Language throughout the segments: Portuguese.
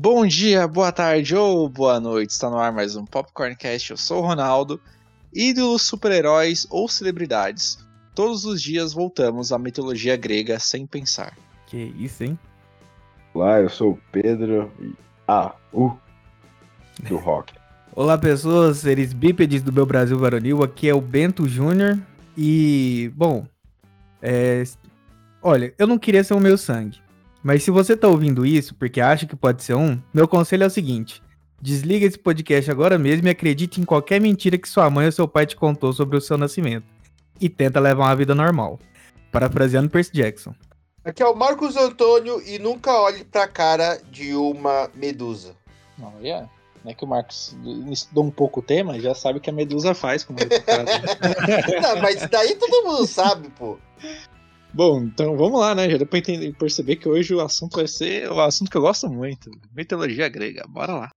Bom dia, boa tarde ou boa noite. Está no ar mais um Popcorncast. Eu sou o Ronaldo. Ídolos, super-heróis ou celebridades. Todos os dias voltamos à mitologia grega sem pensar. Que isso, hein? Olá, eu sou o Pedro e. Ah, uh, do rock. Olá, pessoas, seres bípedes do meu Brasil varonil. Aqui é o Bento Júnior. E, bom, é... olha, eu não queria ser o meu sangue. Mas se você tá ouvindo isso porque acha que pode ser um, meu conselho é o seguinte: desliga esse podcast agora mesmo e acredite em qualquer mentira que sua mãe ou seu pai te contou sobre o seu nascimento. E tenta levar uma vida normal. Parafraseando Percy Jackson. Aqui é o Marcos Antônio e nunca olhe pra cara de uma medusa. Não, yeah. Não é que o Marcos estudou um pouco o tema, já sabe o que a Medusa faz. Como Não, mas isso daí todo mundo sabe, pô. Bom, então vamos lá, né? Já deu pra entender, perceber que hoje o assunto vai ser o assunto que eu gosto muito: mitologia grega. Bora lá.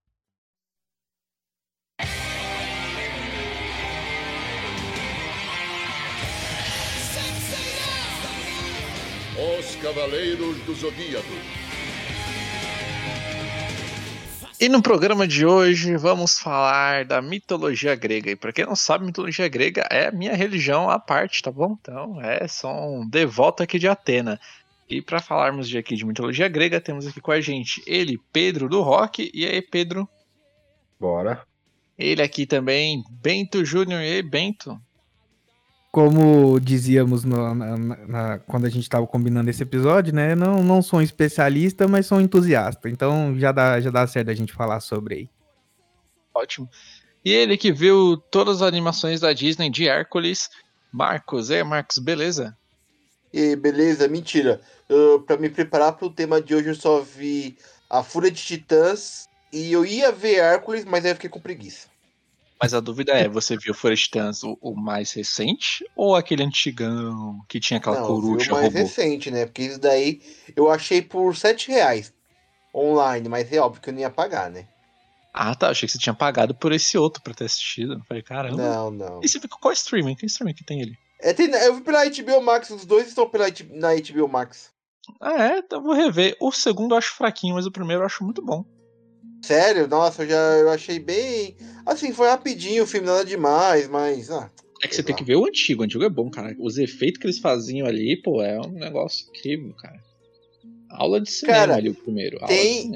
Os Cavaleiros do Zodíaco. E no programa de hoje vamos falar da mitologia grega. E para quem não sabe, mitologia grega é a minha religião à parte, tá bom? Então, é, sou um devoto aqui de Atena. E para falarmos de aqui de mitologia grega, temos aqui com a gente ele, Pedro do Rock. E aí, Pedro? Bora. Ele aqui também, Bento Júnior. E aí, Bento? Como dizíamos no, na, na, quando a gente estava combinando esse episódio, né? Não, não sou um especialista, mas sou um entusiasta. Então já dá, já dá certo a gente falar sobre aí. Ótimo. E ele que viu todas as animações da Disney de Hércules, Marcos. É, Marcos, beleza? E beleza, mentira. Pra me preparar pro tema de hoje, eu só vi A Fúria de Titãs e eu ia ver Hércules, mas aí eu fiquei com preguiça. Mas a dúvida é, você viu Forest Tans o, o, mais recente ou aquele antigão que tinha aquela Não, coruja o mais robô? recente, né? Porque isso daí eu achei por 7 reais online, mas é óbvio que eu não ia pagar, né? Ah, tá. Achei que você tinha pagado por esse outro pra ter assistido. Eu falei, caramba. Não, não. E você viu qual streaming? Que streaming que tem ele? É, tem, eu vi pela HBO Max, os dois estão pela, na HBO Max. Ah, é? Então eu vou rever. O segundo eu acho fraquinho, mas o primeiro eu acho muito bom. Sério? Nossa, eu já eu achei bem. Assim, foi rapidinho o filme, nada demais, mas. Ah, é que você tem que ver o antigo. O antigo é bom, cara. Os efeitos que eles faziam ali, pô, é um negócio incrível, cara. Aula de cinema cara, ali, o primeiro. Tem,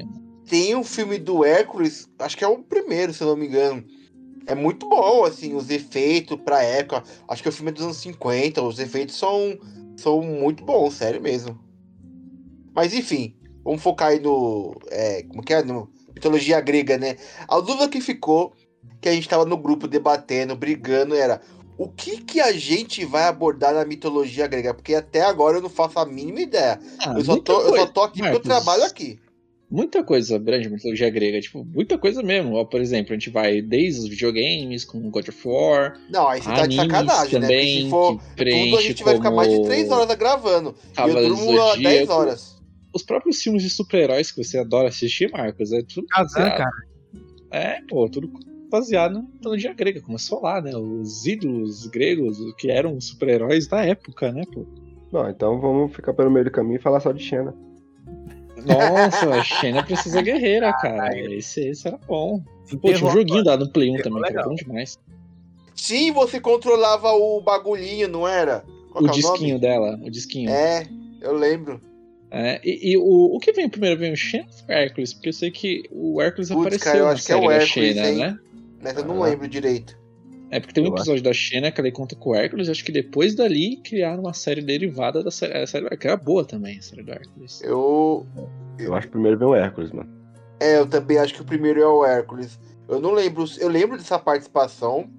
tem um filme do Hércules, acho que é o primeiro, se eu não me engano. É muito bom, assim, os efeitos pra época. Acho que o filme é dos anos 50, os efeitos são, são muito bons, sério mesmo. Mas enfim, vamos focar aí no. É, como que é? No, mitologia grega, né? A dúvida que ficou, que a gente tava no grupo debatendo, brigando, era o que que a gente vai abordar na mitologia grega? Porque até agora eu não faço a mínima ideia. Ah, eu, só tô, eu só tô aqui Marcos, porque eu trabalho aqui. Muita coisa abrange mitologia grega, tipo, muita coisa mesmo. Ó, por exemplo, a gente vai desde os videogames, com God of War. Não, aí você tá de sacanagem, também, né? Porque se for tudo, a gente vai ficar mais de 3 horas gravando. e eu durmo 10 horas os próprios filmes de super-heróis que você adora assistir, Marcos, é tudo Kazan, cara. É, pô, tudo baseado na mitologia grega. Começou lá, né? Os ídolos gregos que eram super-heróis da época, né, pô? Bom, então vamos ficar pelo meio do caminho e falar só de Xena. Nossa, a Xena precisa guerreira, cara. Esse, esse era bom. Pô, tinha um joguinho da no Play 1 também, que era bom demais. Sim, você controlava o bagulhinho, não era? Qual o disquinho nome? dela, o disquinho. É, eu lembro. É, e, e o, o que vem primeiro? Vem o Xena ou o Hércules? Porque eu sei que o Hércules Putz, apareceu cara, eu na acho que é o Hércules, Xena, né? Mas eu não ah. lembro direito. É porque tem um episódio da Xena que ela conta com o Hércules, acho que depois dali criaram uma série derivada da série, a série do Hércules, que era boa também, a série do Hércules. Eu... Eu acho que primeiro vem o Hércules, mano. É, eu também acho que o primeiro é o Hércules. Eu não lembro, eu lembro dessa participação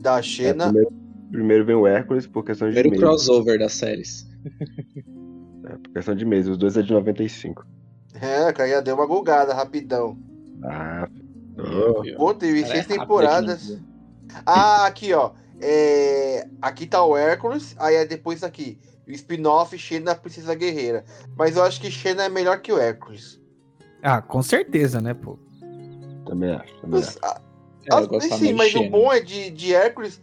da Xena. É, primeiro, primeiro, vem o Hércules por questão de Primeiro crossover das séries. É, por questão de mês, os dois é de 95. É, cara, já deu uma gulgada rapidão. Ah, oh. Pô, teve seis é temporadas. Ah, aqui, ó. É... Aqui tá o Hércules, aí é depois aqui. O spin-off Xena Princesa Guerreira. Mas eu acho que Xena é melhor que o Hércules. Ah, com certeza, né, pô? Também acho. Também mas, acho. A, é, a, sim, mas o bom é de, de Hércules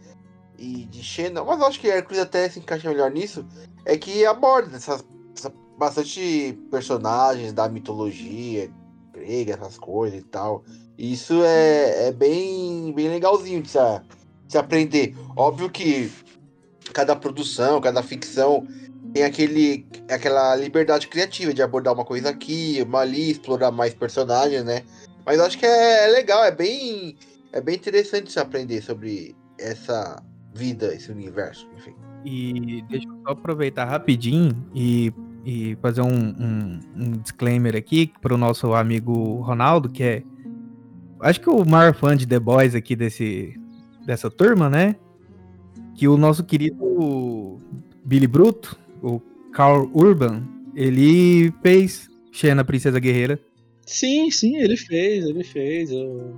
e de Xena. Mas eu acho que Hércules até se encaixa melhor nisso. É que aborda essas bastante personagens da mitologia grega, essas coisas e tal. Isso é, é bem, bem legalzinho de se, de se aprender. Óbvio que cada produção, cada ficção tem aquele, aquela liberdade criativa de abordar uma coisa aqui, uma ali, explorar mais personagens, né? Mas eu acho que é, é legal, é bem, é bem interessante se aprender sobre essa vida, esse universo, enfim. E deixa eu só aproveitar rapidinho e, e fazer um, um, um disclaimer aqui para o nosso amigo Ronaldo, que é. Acho que o maior fã de The Boys aqui desse, dessa turma, né? Que o nosso querido Billy Bruto, o Carl Urban, ele fez Xena Princesa Guerreira. Sim, sim, ele fez, ele fez. Eu...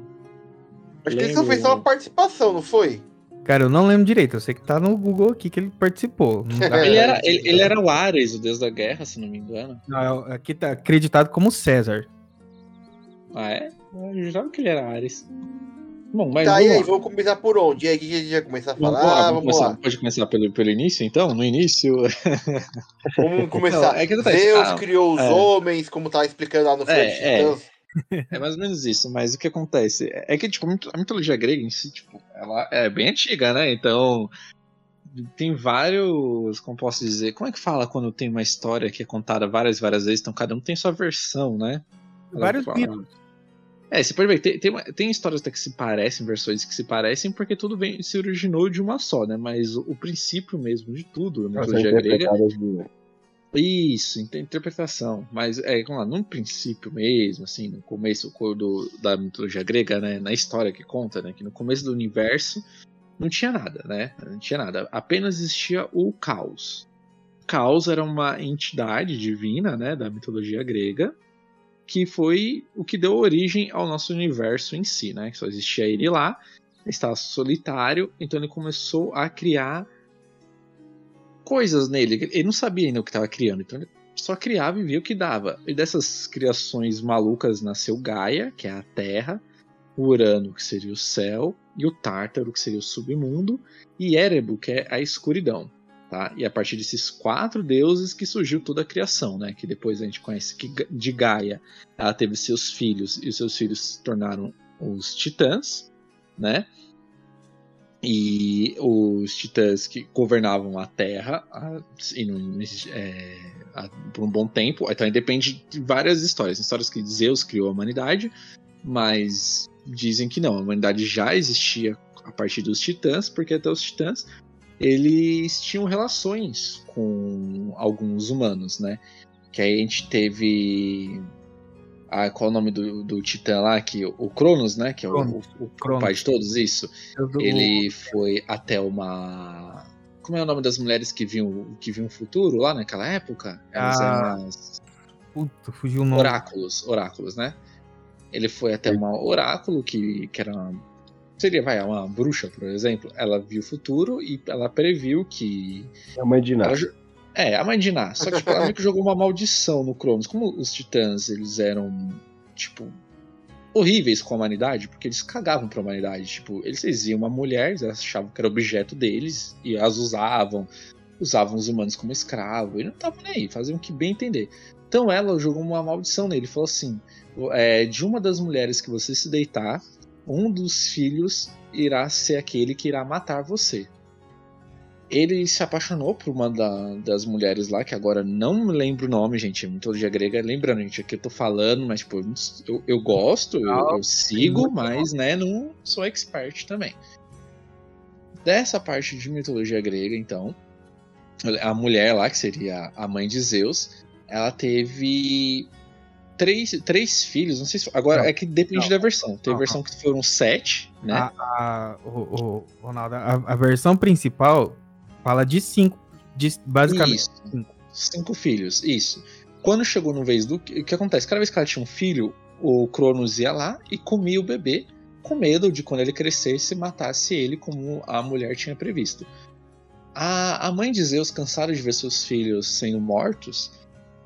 Acho que ele só fez só uma participação, não foi? Cara, eu não lembro direito. Eu sei que tá no Google aqui que ele participou. ele, era, ele, ele, era o Ares, o deus da guerra, se não me engano. Não, aqui tá acreditado como César. Ah, é? Eu jurava que ele era Ares. Bom, mas. Tá, e aí, vamos começar por onde? E aí, o que a gente vai começar a falar? Vamos lá, vamos começar, lá. Pode começar pelo, pelo início, então? No início. Vamos começar. Não, é que Deus ah, criou os é. homens, como tá explicando lá no É, de é. É mais ou menos isso, mas o que acontece é que, tipo, a mito- a mitologia grega em si, tipo, ela é bem antiga, né? Então, tem vários, como posso dizer, como é que fala quando tem uma história que é contada várias, várias vezes, então cada um tem sua versão, né? Vários mitos. É, você pode ver, tem, tem, tem histórias até que se parecem, versões que se parecem, porque tudo vem, se originou de uma só, né? Mas o, o princípio mesmo de tudo na são mitologia grega de- isso, int- interpretação. Mas é, vamos lá, num princípio mesmo, assim, no começo co- do, da mitologia grega, né, na história que conta, né, que no começo do universo não tinha nada, né? Não tinha nada. Apenas existia o caos. O caos era uma entidade divina, né, da mitologia grega, que foi o que deu origem ao nosso universo em si, né? Só existia ele lá, estava solitário, então ele começou a criar coisas nele. Ele não sabia ainda o que estava criando, então ele só criava e via o que dava. E dessas criações malucas nasceu Gaia, que é a Terra, Urano, que seria o céu, e o Tártaro, que seria o submundo, e Erebo, que é a escuridão. Tá? E a partir desses quatro deuses que surgiu toda a criação, né? Que depois a gente conhece que de Gaia ela teve seus filhos, e os seus filhos se tornaram os titãs, né? E os titãs que governavam a Terra a- e não- é, a- por um bom tempo. Então depende de várias histórias. Histórias que Zeus criou a humanidade, mas dizem que não, a humanidade já existia a partir dos titãs, porque até os titãs eles tinham relações com alguns humanos, né? Que aí a gente teve. Ah, qual é o nome do, do titã lá? Que, o Cronos, né? Que é o, Cronos. o- o pai de todos, isso. Do- Ele foi até uma. Como é o nome das mulheres que viam, que viam o futuro lá naquela época? Elas Ah, eram as Puta, fugiu o nome. oráculos, oráculos, né? Ele foi até uma oráculo que, que era uma, seria vai uma bruxa, por exemplo. Ela viu o futuro e ela previu que É a mãe de ela é, a mãe de Ná. Só que tipo, ela meio que jogou uma maldição no Cronos. Como os titãs, eles eram, tipo, horríveis com a humanidade, porque eles cagavam pra humanidade. Tipo, eles viam uma mulher, eles achavam que era objeto deles, e as usavam, usavam os humanos como escravo, e não estavam nem aí, faziam o que bem entender. Então ela jogou uma maldição nele, falou assim: é, de uma das mulheres que você se deitar, um dos filhos irá ser aquele que irá matar você ele se apaixonou por uma da- das mulheres lá, que agora não me lembro o nome, gente, é mitologia grega. Lembrando, gente, aqui eu tô falando, mas, tipo, eu, eu gosto, eu, eu sigo, mas, né, não sou expert também. Dessa parte de mitologia grega, então, a mulher lá, que seria a mãe de Zeus, ela teve três, três filhos, não sei se. Agora Não. é que depende Não. da versão. Tem Não, versão que foram sete, né? A, a- o, o- Ronaldo, a, a versão principal fala de cinco. De, basicamente. Isso. cinco. Cinco filhos, isso. Quando chegou no vez do. O que acontece? Cada vez que ela tinha um filho, o Cronos ia lá e comia o bebê, com medo de quando ele crescesse matasse ele, como a mulher tinha previsto. A, a mãe de Zeus, cansada de ver seus filhos sendo mortos,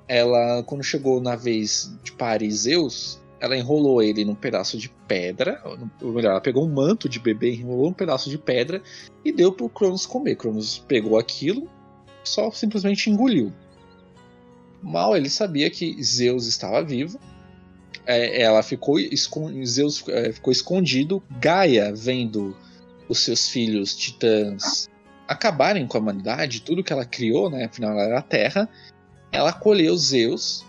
ela, quando chegou na vez de parir Zeus, ela enrolou ele num pedaço de pedra, ou melhor, ela pegou um manto de bebê, enrolou um pedaço de pedra e deu pro Cronos comer. Cronos pegou aquilo, só simplesmente engoliu. Mal ele sabia que Zeus estava vivo, é, ela ficou, Zeus é, ficou escondido. Gaia, vendo os seus filhos titãs acabarem com a humanidade, tudo que ela criou, né? Afinal, ela era a Terra. Ela acolheu Zeus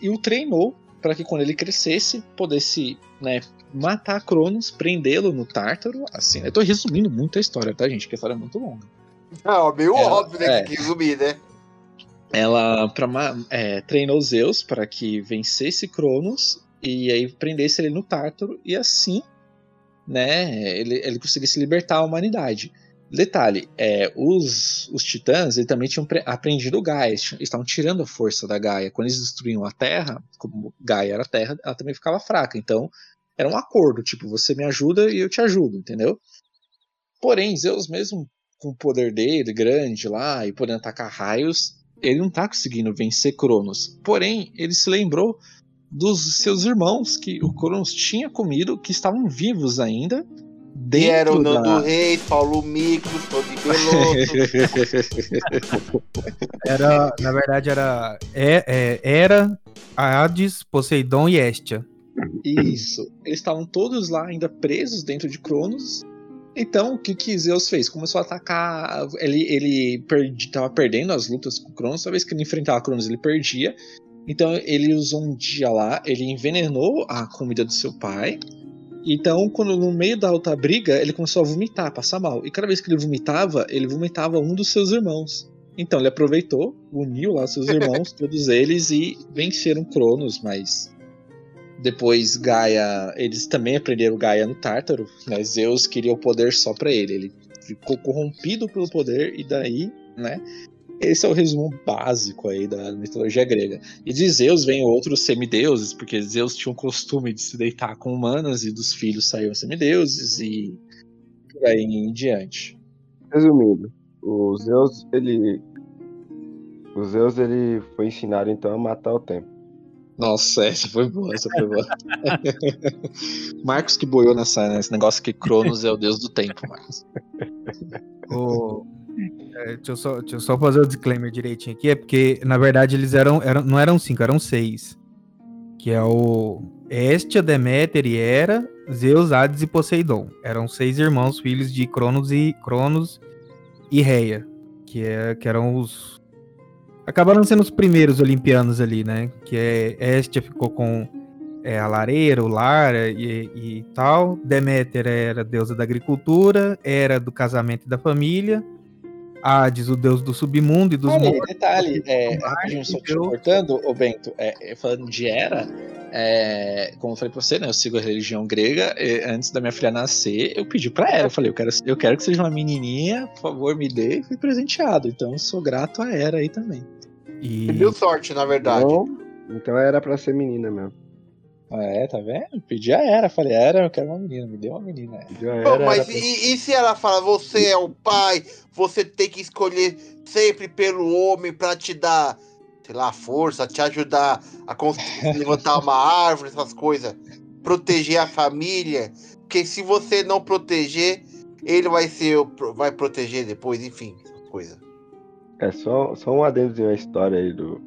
e o treinou para que quando ele crescesse pudesse, né, matar Cronos, prendê-lo no Tártaro. Assim, eu tô resumindo muito a história, tá, gente? Que a história é muito longa. Ah, meio É, óbvio, né? é. Que tem que resumir, né? Ela pra, é, treinou Zeus para que vencesse Cronos e aí prendesse ele no Tártaro e assim, né, ele, ele conseguisse libertar a humanidade. Detalhe, é, os, os titãs eles também tinham pre- aprendido Gaia, eles estavam tirando a força da Gaia. Quando eles destruíam a Terra, como Gaia era a Terra, ela também ficava fraca. Então, era um acordo, tipo, você me ajuda e eu te ajudo, entendeu? Porém, Zeus, mesmo com o poder dele grande lá e podendo atacar raios, ele não tá conseguindo vencer Cronos. Porém, ele se lembrou dos seus irmãos que o Cronos tinha comido, que estavam vivos ainda. E era o dentro Nando da... Reis, Paulo Micros, Tony Veloso. Era, na verdade, era é, é, era Hades, Poseidon e Hestia. Isso. Eles estavam todos lá ainda presos dentro de Cronos. Então, o que, que Zeus fez? Começou a atacar. Ele, ele perdi, tava perdendo as lutas com Cronos. Toda vez que ele enfrentava Cronos, ele perdia. Então, ele usou um dia lá, ele envenenou a comida do seu pai. Então, quando no meio da alta briga, ele começou a vomitar, passar mal. E cada vez que ele vomitava, ele vomitava um dos seus irmãos. Então, ele aproveitou, uniu lá seus irmãos, todos eles, e venceram Cronos, mas depois Gaia, eles também aprenderam Gaia no Tártaro, né? Zeus queria o poder só pra ele, ele ficou corrompido pelo poder e daí, né? Esse é o resumo básico aí da mitologia grega. E de Zeus vem outros semideuses, porque Zeus tinha o costume de se deitar com humanas e dos filhos saíam semideuses e por aí em diante. Resumindo, o Zeus, ele. O Zeus, ele foi ensinado então a matar o tempo. Nossa, essa foi boa, essa foi boa. Marcos que boiou nessa, nesse negócio que Cronos é o deus do tempo, Marcos. O- é, deixa, eu só, deixa eu só fazer o disclaimer direitinho aqui, é porque, na verdade, eles eram, eram não eram cinco, eram seis. Que é o Hestia, Deméter e Hera, Zeus, Hades e Poseidon. Eram seis irmãos, filhos de Cronos e Cronos e Reia, que, é, que eram os. Acabaram sendo os primeiros olimpianos ali, né? Que é Hestia ficou com é, a lareira, o Lara e, e tal. Deméter era deusa da agricultura, era do casamento e da família. Hades, o deus do submundo e dos Olha, mortos. detalhe, é, rapidinho, só te Deus. cortando, ô Bento, é, é, falando de Hera, é, como eu falei pra você, né, eu sigo a religião grega, e antes da minha filha nascer, eu pedi pra Hera, eu falei, eu quero, eu quero que seja uma menininha, por favor, me dê, e fui presenteado, então eu sou grato a Hera aí também. E Você deu sorte, na verdade. Então, então era pra ser menina mesmo. Ah, É, tá vendo? Pedi a Hera, falei, Hera, eu quero uma menina, me deu uma menina. Pô, era, mas era pra- e, e se ela fala, você é o pai, você tem que escolher sempre pelo homem pra te dar, sei lá, força, te ajudar a levantar uma árvore, essas coisas, proteger a família, porque se você não proteger, ele vai ser, vai proteger depois, enfim, essas coisas. É só, só um adendozinho à história aí do,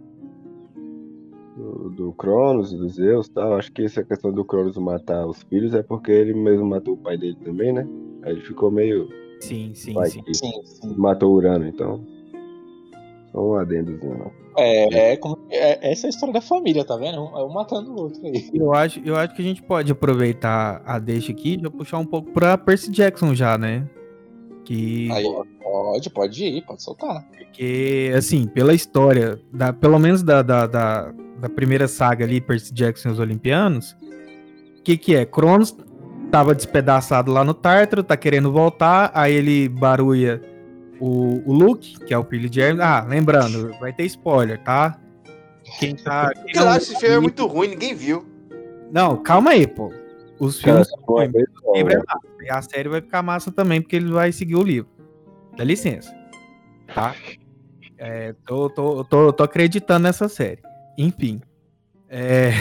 do, do Cronos, do Zeus e tal. Acho que essa questão do Cronos matar os filhos é porque ele mesmo matou o pai dele também, né? Aí ele ficou meio. sim, sim, pai sim. que Sim, sim. matou Urano, então. Só um adendozinho, não. É, é, como- é- essa é a história da família, tá vendo? Um, é um matando o outro aí. Eu acho, eu acho que a gente pode aproveitar a deixa aqui e já puxar um pouco pra Percy Jackson já, né? Que Aí, pode, pode ir, pode soltar. Porque, assim, pela história, da, pelo menos da, da, da, da primeira saga ali, Percy Jackson e os Olimpianos, o que que é? Cronos tava despedaçado lá no Tártaro, tá querendo voltar, aí ele barulha o, o Luke, que é o filho de Hermes. Ah, lembrando, vai ter spoiler, tá? Quem tá... quem Porque não- esse filme é muito ruim, ninguém viu. Não, calma aí, pô. Os filmes livro é massa. E a série vai ficar massa também, porque ele vai seguir o livro. Dá licença. Tá? É, tô, tô, tô, tô acreditando nessa série. Enfim. É,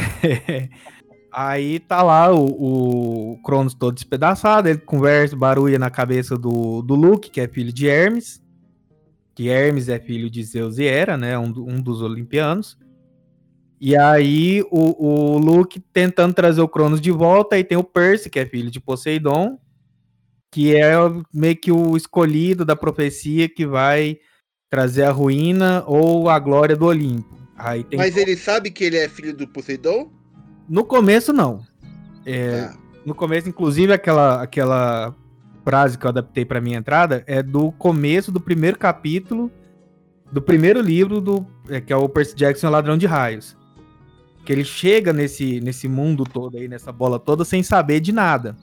Aí tá lá o, o Cronos todo despedaçado, ele conversa, barulha na cabeça do, do Luke, que é filho de Hermes. Que Hermes é filho de Zeus e Hera, né? Um, um dos olimpianos. E aí o, o Luke tentando trazer o Cronos de volta, e tem o Percy, que é filho de Poseidon, que é meio que o escolhido da profecia que vai trazer a ruína ou a glória do Olimpo. Aí tem Mas ele sabe que ele é filho do Poseidon? No começo, não. É, Ah. No começo, inclusive, aquela, aquela frase que eu adaptei para minha entrada é do começo do primeiro capítulo do primeiro livro do é, que é o Percy Jackson e o Ladrão de Raios. Que ele chega nesse, nesse mundo todo aí, nessa bola toda, sem saber de nada.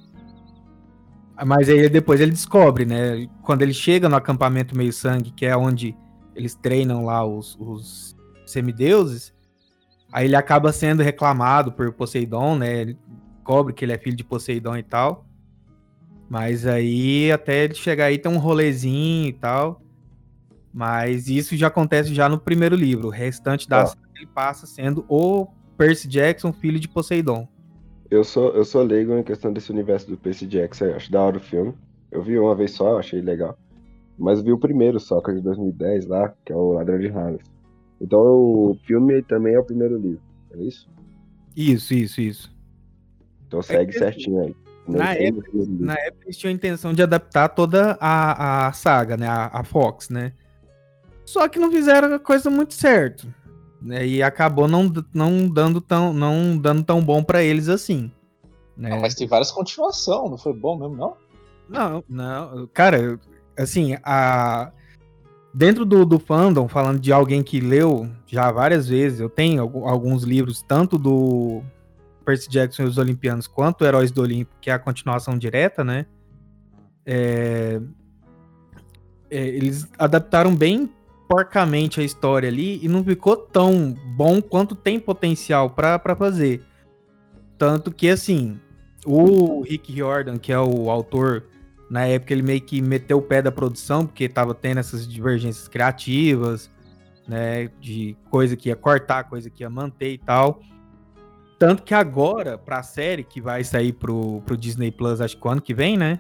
Mas aí depois ele descobre, né? Quando ele chega no acampamento meio sangue, que é onde eles treinam lá os, os semideuses, aí ele acaba sendo reclamado por Poseidon, né? Ele descobre que ele é filho de Poseidon e tal. Mas aí, até ele chegar aí, tem um rolezinho e tal. Mas isso já acontece já no primeiro livro. O restante da saga ele passa sendo o Percy Jackson, filho de Poseidon. Eu sou, eu sou leigo em questão desse universo do Percy Jackson, eu acho da hora o filme. Eu vi uma vez só, achei legal. Mas vi o primeiro só, que é de 2010 lá, que é o Ladrão de Raios. Então o filme também é o primeiro livro, é isso? Isso, isso, isso. Então segue que- certinho aí. na livro. Na época eles tinham a intenção de adaptar toda a, a saga, né? A, a Fox, né? Só que não fizeram a coisa muito certo. Né? E acabou não, não, dando tão, não dando tão bom pra eles assim. Né? Ah, mas tem várias continuações, não foi bom mesmo, não? Não, não. Cara, assim, a... dentro do, do fandom, falando de alguém que leu já várias vezes, eu tenho algu- alguns livros, tanto do Percy Jackson e os Olimpianos, quanto Heróis do Olimpo, que é a continuação direta, né? É, é, eles adaptaram bem porcamente a história ali e não ficou tão bom quanto tem potencial pra fazer. Tanto que, assim, o Rick Riordan, que é o autor, na época ele meio que meteu o pé da produção, porque tava tendo essas divergências criativas, né? De coisa que ia cortar, coisa que ia manter e tal. Tanto que agora, pra série que vai sair pro, pro Disney Plus, acho que o ano que vem, né?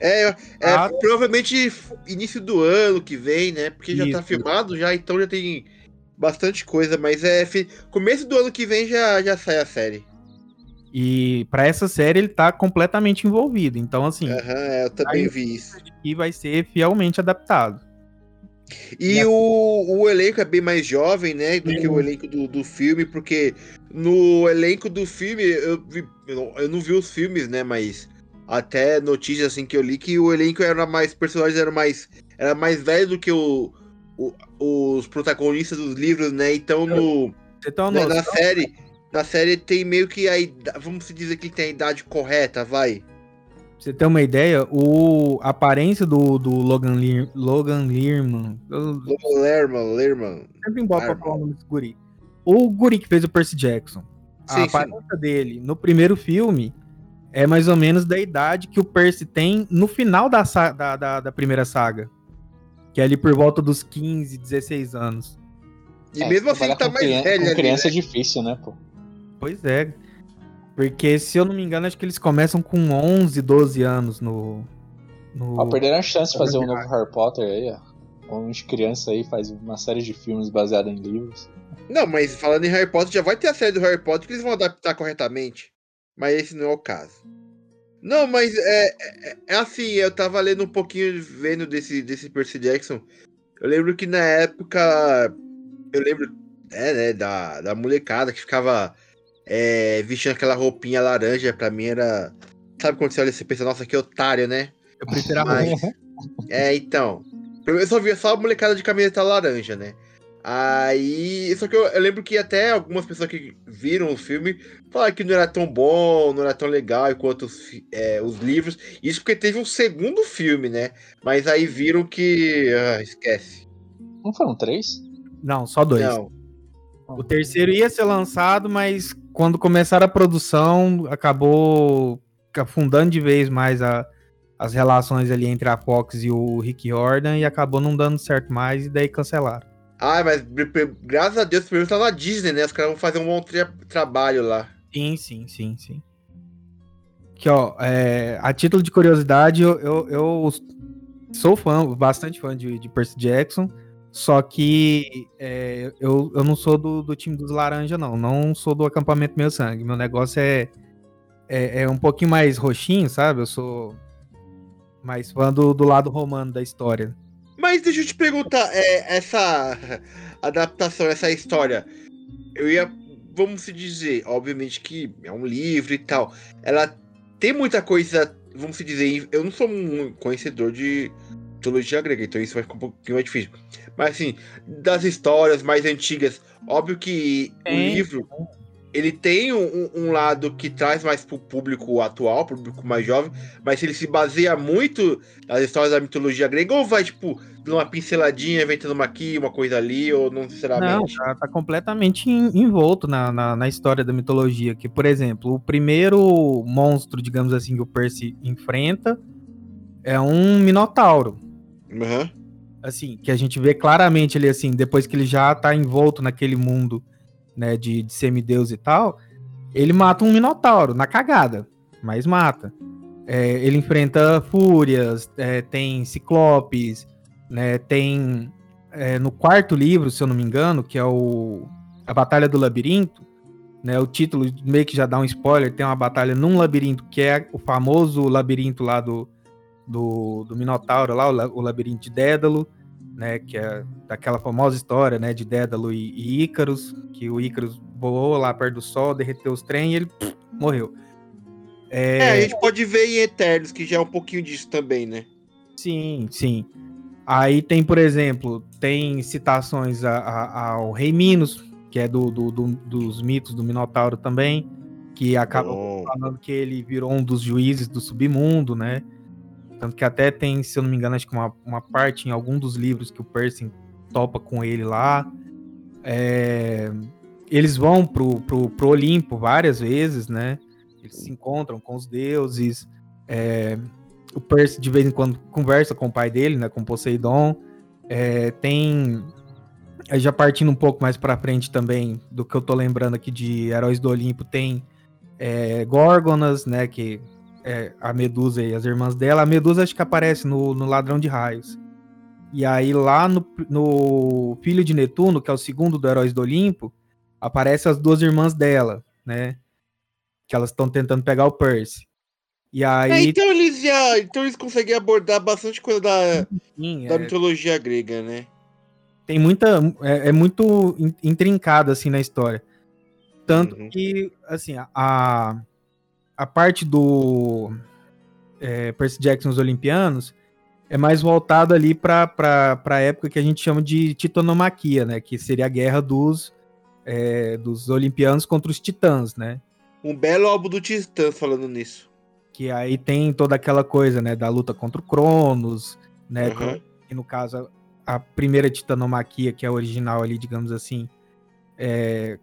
É, é Ah. provavelmente início do ano que vem, né? Porque já tá Isso. filmado já, então já tem bastante coisa, mas é começo do ano que vem já, já sai a série. E pra essa série ele tá completamente envolvido. Então, assim, Aham, é, eu também vi isso. e vai ser fielmente adaptado. E o, o elenco é bem mais jovem, né? Do que o elenco do, do filme, porque no elenco do filme, eu, vi- eu, não, eu não vi os filmes, né? Mas até notícias assim que eu li que o elenco era mais. Personagens eram mais. Era mais velho do que o, o- os protagonistas dos livros, né? Então no. Tem uma Na, série. Na série tem meio que a idade. Vamos dizer que tem a idade correta, vai. Pra você ter uma ideia, o, a aparência do, do Logan, Lear, Logan Learman. Eu Lerman, Lerman. sempre embora pra falar o nome desse guri. O guri que fez o Percy Jackson. A Sim, sim. aparência dele no primeiro filme é mais ou menos da idade que o Percy tem no final da, da, da, da primeira saga. Que é ali por volta dos 15, 16 anos. E É, mesmo assim tá mais velho Com ali, criança né? é difícil, né, pô? Pois é. Porque, se eu não me engano, acho que eles começam com 11, 12 anos no. no... Ó, perderam a chance de fazer um novo Harry Potter aí, ó. Um de criança aí faz uma série de filmes baseada em livros. Não, mas falando em Harry Potter, já vai ter a série do Harry Potter que eles vão adaptar corretamente. Mas esse não é o caso. Não, mas é, é, é assim, eu tava lendo um pouquinho, vendo desse, desse Percy Jackson. Eu lembro que na época. Eu lembro, é, né, da, da molecada que ficava é, vestindo aquela roupinha laranja, pra mim era. Sabe quando você olha e você pensa, nossa, que otário, né? Eu prefiro a Mas-. É, então. Eu só via só a molecada de camiseta laranja, né? Aí. Só que eu, eu lembro que até algumas pessoas que viram o filme falaram que não era tão bom, não era tão legal quanto os, é, os livros. Isso porque teve um segundo filme, né? Mas aí viram que. ah, esquece. Não foram três? Não, só dois. Não. O terceiro ia ser lançado, mas quando começaram a produção, acabou afundando de vez mais a- as relações ali entre a Fox e o Rick Jordan e acabou não dando certo mais e daí cancelaram. Ah, mas graças a Deus, primeiro tá na Disney, né? Os caras vão fazer um bom tra- trabalho lá. Sim, sim, sim, sim. Aqui, ó, é, a título de curiosidade, eu, eu, eu sou fã, bastante fã de, de Percy Jackson. Só que é, eu, eu não sou do, do time dos laranja, não. Não sou do acampamento Meu Sangue. Meu negócio é, é, é um pouquinho mais roxinho, sabe? Eu sou mais fã do, do lado romano da história. Mas deixa eu te perguntar, é, essa adaptação, essa história, eu ia, vamos se dizer, obviamente que é um livro e tal, ela tem muita coisa, vamos se dizer, eu não sou um conhecedor de mitologia grega, então isso vai ficar um pouquinho mais difícil. Mas assim, das histórias mais antigas, óbvio que o livro ele tem um, um, lado que traz mais pro público atual, pro público mais jovem, mas ele se baseia muito nas histórias da mitologia grega, ou vai, tipo, dando uma pinceladinha, inventando uma aqui, uma coisa ali, ou não sinceramente? Não, tá, tá completamente envolto na, na, na, história da mitologia, que, por exemplo, o primeiro monstro, digamos assim, que o Percy enfrenta é um minotauro. Uhum. Assim, que a gente vê claramente ele, assim, depois que ele já tá envolto naquele mundo né, de, de semideus e tal, ele mata um minotauro na cagada, mas mata. É, ele enfrenta fúrias, é, tem ciclopes, né, tem é, no quarto livro, se eu não me engano, que é o a Batalha do Labirinto, né, o título meio que já dá um spoiler, tem uma batalha num labirinto que é o famoso labirinto lá do, do, do Minotauro, lá, o, labirinto de Dédalo, né, que é daquela famosa história, né, de Dédalo e, e Ícaros, que o Ícaros voou lá perto do Sol, derreteu os trem e ele pff, morreu. É... é... a gente pode ver em Eternos, que já é um pouquinho disso também, né? Sim, sim. Aí tem, por exemplo, tem citações a, a, ao Rei Minos, que é do, do, do, dos mitos do Minotauro também, que acaba oh. falando que ele virou um dos juízes do submundo, né? Tanto que até tem, se eu não me engano, acho que uma, uma parte em algum dos livros que o Percy topa com ele lá. É, eles vão pro, pro, pro Olimpo várias vezes, né? Eles se encontram com os deuses. É, o Percy de vez em quando conversa com o pai dele, né? Com Poseidon. É, tem. Já partindo um pouco mais para frente também do que eu tô lembrando aqui de Heróis do Olimpo, tem é, Górgonas, né? Que é, a Medusa e as irmãs dela. A Medusa acho que aparece no, no Ladrão de Raios. E aí lá no, no Filho de Netuno, que é o segundo do Heróis do Olimpo, aparece as duas irmãs dela, né? Que elas estão tentando pegar o Percy. E aí... É, então eles já. Então eles conseguem abordar bastante coisa da, Sim, da é... mitologia grega, né? Tem muita. É, é, muito intrincado assim na história. Tanto uhum. que, assim, a, a parte do é, Percy Jackson os Olimpianos é mais voltado ali para a época que a gente chama de titanomaquia, né? Que seria a guerra dos, é, dos Olimpianos contra os Titãs, né? Um belo álbum do Titãs falando nisso. Que aí tem toda aquela coisa, né? Da luta contra o Cronos, né? Uhum. Que no caso a primeira titanomaquia, que é a original ali, digamos assim, é,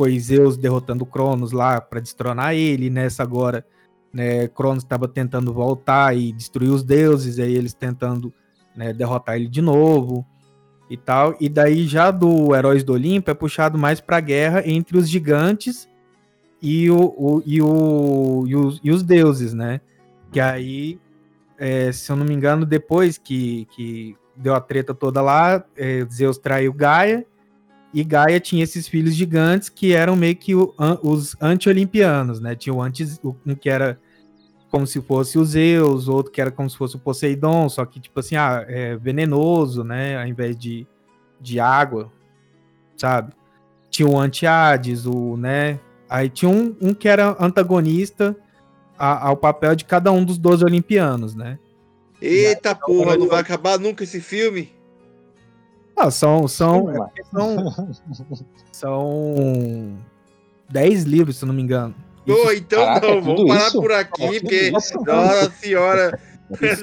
foi Zeus derrotando Cronos lá para destronar ele, nessa agora, né, Cronos estava tentando voltar e destruir os deuses, aí eles tentando né, derrotar ele de novo e tal. E daí já do Heróis do Olimpo é puxado mais para a guerra entre os gigantes e, o, o, e, o, e, os, e os deuses, né? Que aí, é, se eu não me engano, depois que, que deu a treta toda lá, é, Zeus traiu Gaia e Gaia tinha esses filhos gigantes que eram meio que o, an, os anti-olimpianos, né? Tinha o antes, um que era como se fosse o Zeus, outro que era como se fosse o Poseidon, só que, tipo assim, ah, é venenoso, né? Ao invés de, de água, sabe? Tinha o anti-Hades, o, né? Aí tinha um, um que era antagonista a, ao papel de cada um dos 12 olimpianos, né? Eita porra, não vai acabar nunca esse filme? Ah, são, são, é são, são 10 livros, se eu não me engano. Oh, então Caraca, não, vamos parar isso? por aqui, porque, nossa senhora,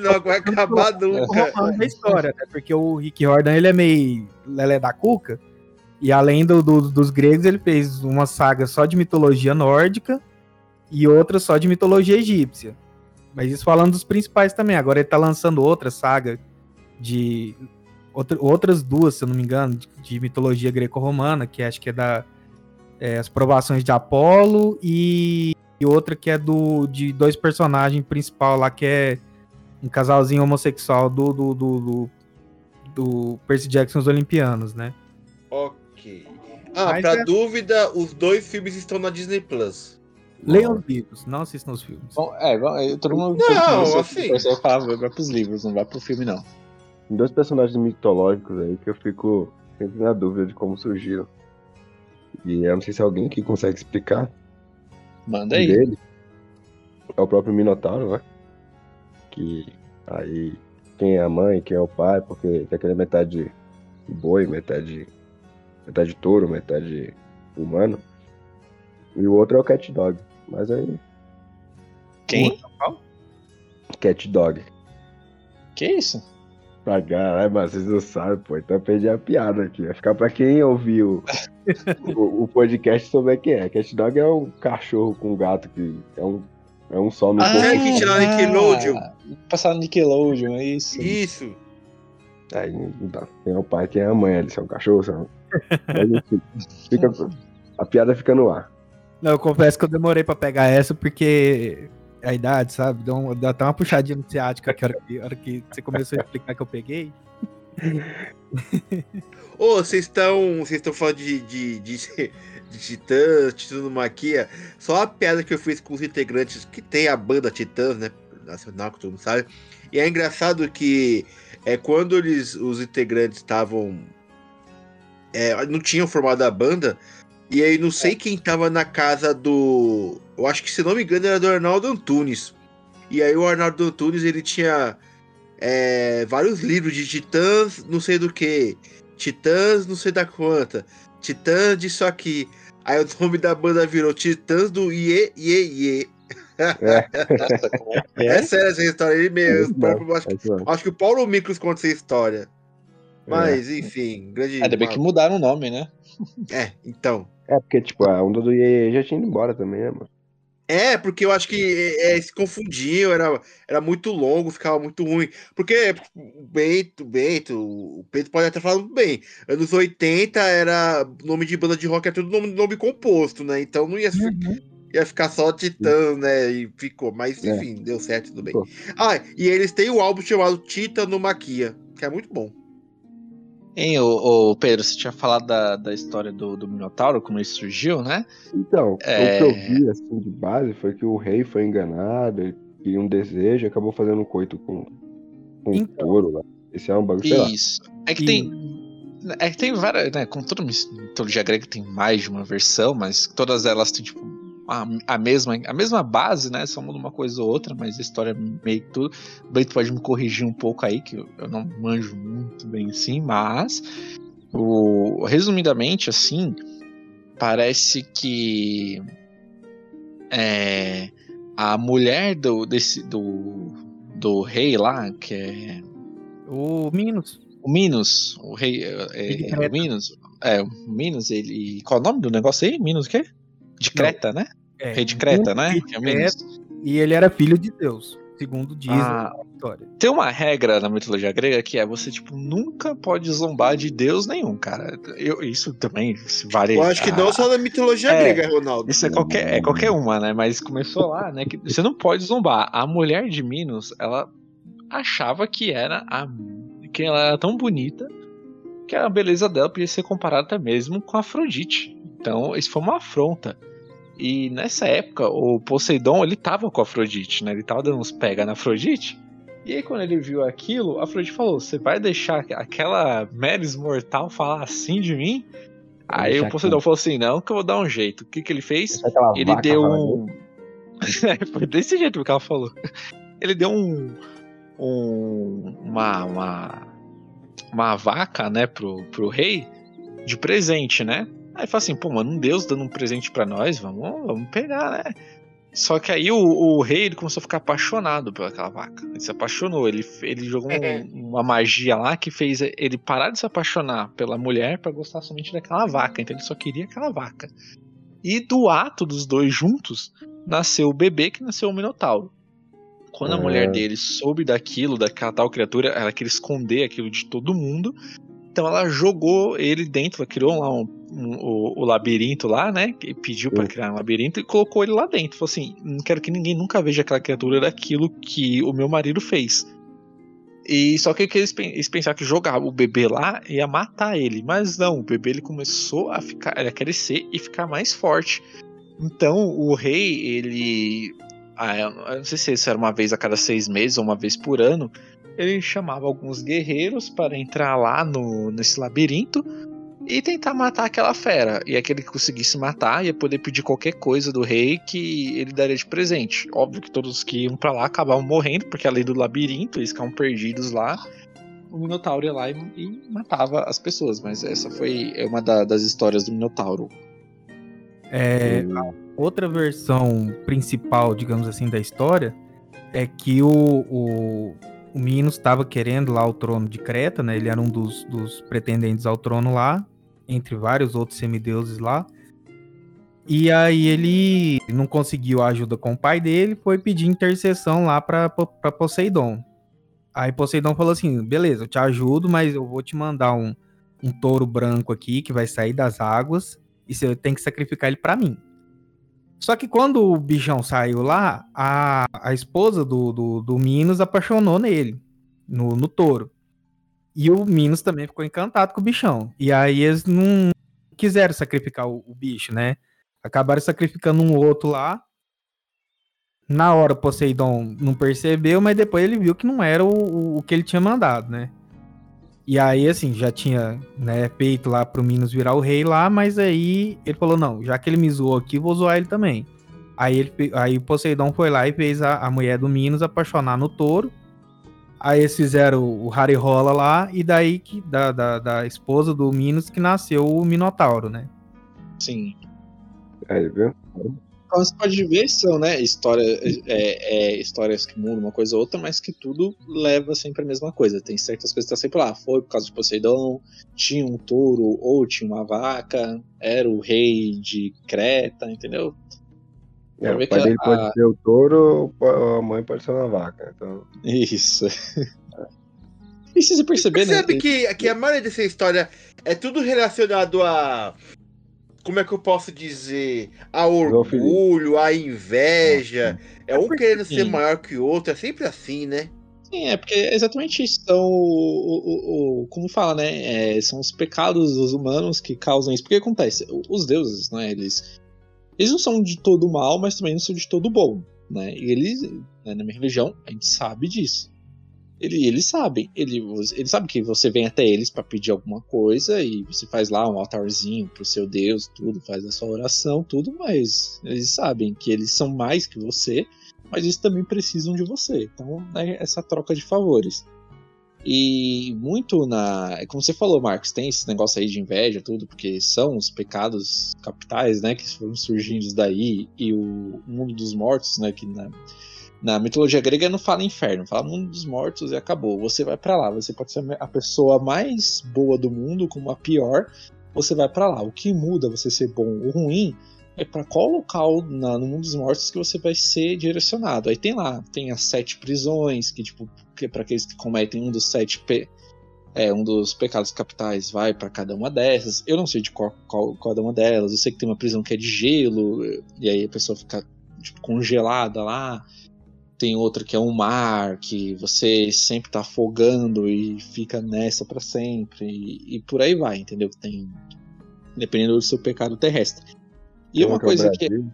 não vai acabar nunca. da história, né? Porque o Rick Jordan, ele é meio lelé da cuca, e além do, do, dos gregos, ele fez uma saga só de mitologia nórdica e outra só de mitologia egípcia. Mas isso falando dos principais também. Agora ele tá lançando outra saga de outra, outras duas, se eu não me engano, de, de mitologia greco-romana, que acho que é da é, as provações de Apolo e, e, outra que é do de dois personagens principal lá que é um casalzinho homossexual do, do, do, do do Percy Jackson os Olimpianos, né? Ok. Ah, Mas pra é- dúvida, os dois filmes estão na Disney Plus. Leiam os livros, não assistam os filmes. Bom, é, bom, é, todo mundo. Não, assim. Você vai falar, vai pros livros, não vai pro filme, não. Tem dois personagens mitológicos aí que eu fico sempre na dúvida de como surgiram. E eu não sei se alguém que consegue explicar. Manda aí. dele é o próprio Minotauro, né? Que aí quem é a mãe, quem é o pai, porque tem aquele metade boi, metade metade touro, metade humano. E o outro é o Cat Dog. Mas aí, Quem? Cat Dog. Que isso? Pra caralho, mas vocês não sabem, pô. Então eu perdi a piada aqui. Vai ficar pra quem ouviu o, o podcast souber quem é. Cat Dog é um cachorro com gato que é um, é um só no Ah, corpo. é que tinha na Nickelodeon. Passar no Nickelodeon, é isso. Isso. Aí não dá. Quem é o pai, quem é a mãe ali. Se é um cachorro, se é um... Fica, a piada fica no ar. Não, eu confesso que eu demorei pra pegar essa porque a idade, sabe? Dá, um, dá até uma puxadinha no ciática que a hora que, a hora que você começou a explicar que eu peguei. Ô, vocês estão. Vocês estão falando de, de, de, de Titãs, Titãs no Maquia. Só a piada que eu fiz com os integrantes que tem a banda Titãs, né? Nacional, que todo mundo sabe. E é engraçado que é quando eles, os integrantes estavam. é, não tinham formado a banda. E aí não sei quem tava na casa do. Eu acho que se não me engano era do Arnaldo Antunes. E aí o Arnaldo Antunes ele tinha é, vários livros de titãs, não sei do que. Titãs, não sei da quanta. Titãs disso aqui. Aí o nome da banda virou Titãs do Iê, Iê, Iê. É É, é? sério essa história aí É mesmo. acho, é isso mesmo. acho que o Paulo Micros conta essa história. Mas, enfim, grande. Ainda bem que mudaram o nome, né? É, então. É, porque, tipo, a onda do Iê já tinha ido embora também, né, mano? É, porque eu acho que é, é, se confundiam, era, era muito longo, ficava muito ruim. Porque o Bento, o Pedro pode até falar bem. Anos 80 era nome de banda de rock, é tudo nome, nome composto, né? Então não ia, fi- ia ficar só Titã, né? E ficou. Mas É. enfim, deu certo, tudo bem. Ah, e eles têm o álbum chamado Tita no Maquia, que é muito bom. Hein, ô, ô, Pedro, você tinha falado da, da história do, do Minotauro, como ele surgiu, né? Então, É. o que eu vi, assim, de base foi que o rei foi enganado, ele queria um desejo e acabou fazendo um coito com, com um Então. touro lá. Esse é um bagulho. Isso. É que E- tem. É que tem várias, né? Como toda mitologia grega tem mais de uma versão, mas todas elas têm, tipo, a, a, mesma, a mesma base, né? Só muda uma coisa ou outra, mas a história é meio que tudo. O Bento pode me corrigir um pouco aí, que eu, eu não manjo muito bem assim, mas. O, resumidamente, assim, parece que. É, a mulher do, desse, do, do rei lá, que é. O Minos. O Minos, o rei. É, é, o Minos. É, o Minos, ele. Qual é o nome do negócio aí? Minos o quê? De Creta, né? É, Rei de Creta, né? de é. Creta, E ele era filho de Deus, segundo diz Ah. a história. Tem uma regra na mitologia grega que é você, tipo, nunca pode zombar de Deus nenhum, cara. Eu, isso também se vale. Eu acho que não só na mitologia É, grega, Ronaldo. Isso é qualquer, é qualquer uma, né? Mas começou lá, né? Que você não pode zombar. A mulher de Minos, ela achava que era a. que ela era tão bonita que a beleza dela podia ser comparada até mesmo com a Afrodite. Então, isso foi uma afronta. E nessa época, o Poseidon, ele tava com a Afrodite, né? Ele tava dando uns pega na Afrodite. E aí, quando ele viu aquilo, a Afrodite falou: Você vai deixar aquela Meris mortal falar assim de mim? Aí o Poseidon falou assim: Não, que eu vou dar um jeito. O que, que ele fez? Ele deu um. Foi desse jeito que ela falou. Ele deu um. um uma, uma. Uma vaca, né, pro, pro rei de presente, né? Aí fala assim, pô, mano, um deus dando um presente pra nós, vamos, vamos pegar, né? Só que aí o, o rei ele começou a ficar apaixonado pelaquela vaca. Ele se apaixonou, ele, ele jogou um- uma magia lá que fez ele parar de se apaixonar pela mulher pra gostar somente daquela vaca. Então ele só queria aquela vaca. E do ato dos dois juntos, nasceu o bebê que nasceu o Minotauro. Quando a Ah. mulher dele soube daquilo, daquela tal criatura, ela queria esconder aquilo de todo mundo. Então ela jogou ele dentro, ela criou lá um, um- o, o labirinto lá, né? Que pediu Sim. criar um labirinto e colocou ele lá dentro. Falou assim: não quero que ninguém nunca veja aquela criatura daquilo que o meu marido fez. E só que, que eles, eles pensaram que jogar o bebê lá ia matar ele. Mas não, o bebê ele começou a ficar, a crescer e ficar mais forte. Então o rei, ele. Ah, eu não sei se isso era uma vez a cada seis meses ou uma vez por ano. Ele chamava alguns guerreiros para entrar lá no, nesse labirinto e tentar matar aquela fera. E aquele que conseguisse matar ia poder pedir qualquer coisa do rei que ele daria de presente. Óbvio que todos que iam pra lá acabavam morrendo, porque além do labirinto, eles ficavam perdidos lá. O Minotauro ia lá e, e matava as pessoas. Mas essa foi é uma da- das histórias do Minotauro. É, outra versão principal, digamos assim, da história é que o, o, o Minos estava querendo lá o trono de Creta, né? Ele era um dos, dos pretendentes ao trono lá, entre vários outros semideuses lá. E aí ele não conseguiu a ajuda com o pai dele, foi pedir intercessão lá para Poseidon. Aí Poseidon falou assim: beleza, eu te ajudo, mas eu vou te mandar um, um touro branco aqui que vai sair das águas e você tem que sacrificar ele pra mim. Só que quando o bichão saiu lá, a, a esposa do, do, do Minos apaixonou nele, no, no touro. E o Minos também ficou encantado com o bichão. E aí eles não quiseram sacrificar o, o bicho, né? Acabaram sacrificando um outro lá. Na hora Poseidon não percebeu, mas depois ele viu que não era o, o, o que ele tinha mandado, né? E aí, assim, já tinha né, peito lá pro Minos virar o rei lá, mas aí ele falou: não, já que ele me zoou aqui, vou zoar ele também. Aí, ele, aí o Poseidon foi lá e fez a, a mulher do Minos apaixonar no touro. Aí eles fizeram o Harry Rola lá, e daí que da, da, da esposa do Minos que nasceu o Minotauro, né? Sim. Aí, viu? Então você pode ver, são, né, história, é, é, histórias que mudam uma coisa ou outra, mas que tudo leva sempre a mesma coisa. Tem certas coisas que tá sempre lá. Foi por causa de Poseidon, tinha um touro ou tinha uma vaca, era o rei de Creta, entendeu? É, o pai dele a- pode ser o touro, a mãe pode ser uma vaca. Então, Isso. E se você perceber, né? Percebe que, que a maioria dessa história é tudo relacionado a. Como é que eu posso dizer? A orgulho, a inveja. É um querendo ser Sim. maior que o outro. É sempre assim, né? Sim, é porque é exatamente isso. São o, o, o- como fala, né? é, são os pecados dos humanos que causam isso. Porque acontece, os deuses, né? Eles, eles não são de todo mal, mas também não são de todo bom, né? E eles, né, na minha religião, a gente sabe disso. Ele, eles sabem, ele, eles sabem que você vem até eles para pedir alguma coisa e você faz lá um altarzinho pro seu Deus, tudo, faz a sua oração, tudo, mas eles sabem que eles são mais que você mas eles também precisam de você. Então, é essa troca de favores. E muito na. Como você falou, Marcos, tem esse negócio aí de inveja, tudo, porque são os pecados capitais, né, que foram surgindo daí, e o mundo dos mortos, né, que na, na mitologia grega não fala inferno, fala mundo dos mortos e acabou. Você vai pra lá, você pode ser a pessoa mais boa do mundo, como a pior, você vai pra lá. O que muda você ser bom ou ruim é para qual local na- no mundo dos mortos que você vai ser direcionado. Aí tem lá, tem as sete prisões, que tipo, que para aqueles que cometem um dos sete pe- é, um dos pecados capitais vai para cada uma dessas. Eu não sei de qual, qual cada uma delas. Eu sei que tem uma prisão que é de gelo e aí a pessoa fica tipo, congelada lá. Tem outra que é um mar, que você sempre tá afogando e fica nessa para sempre. E, e por aí vai, entendeu? Tem. Dependendo do seu pecado terrestre. E tem uma um que é coisa que. Brasil.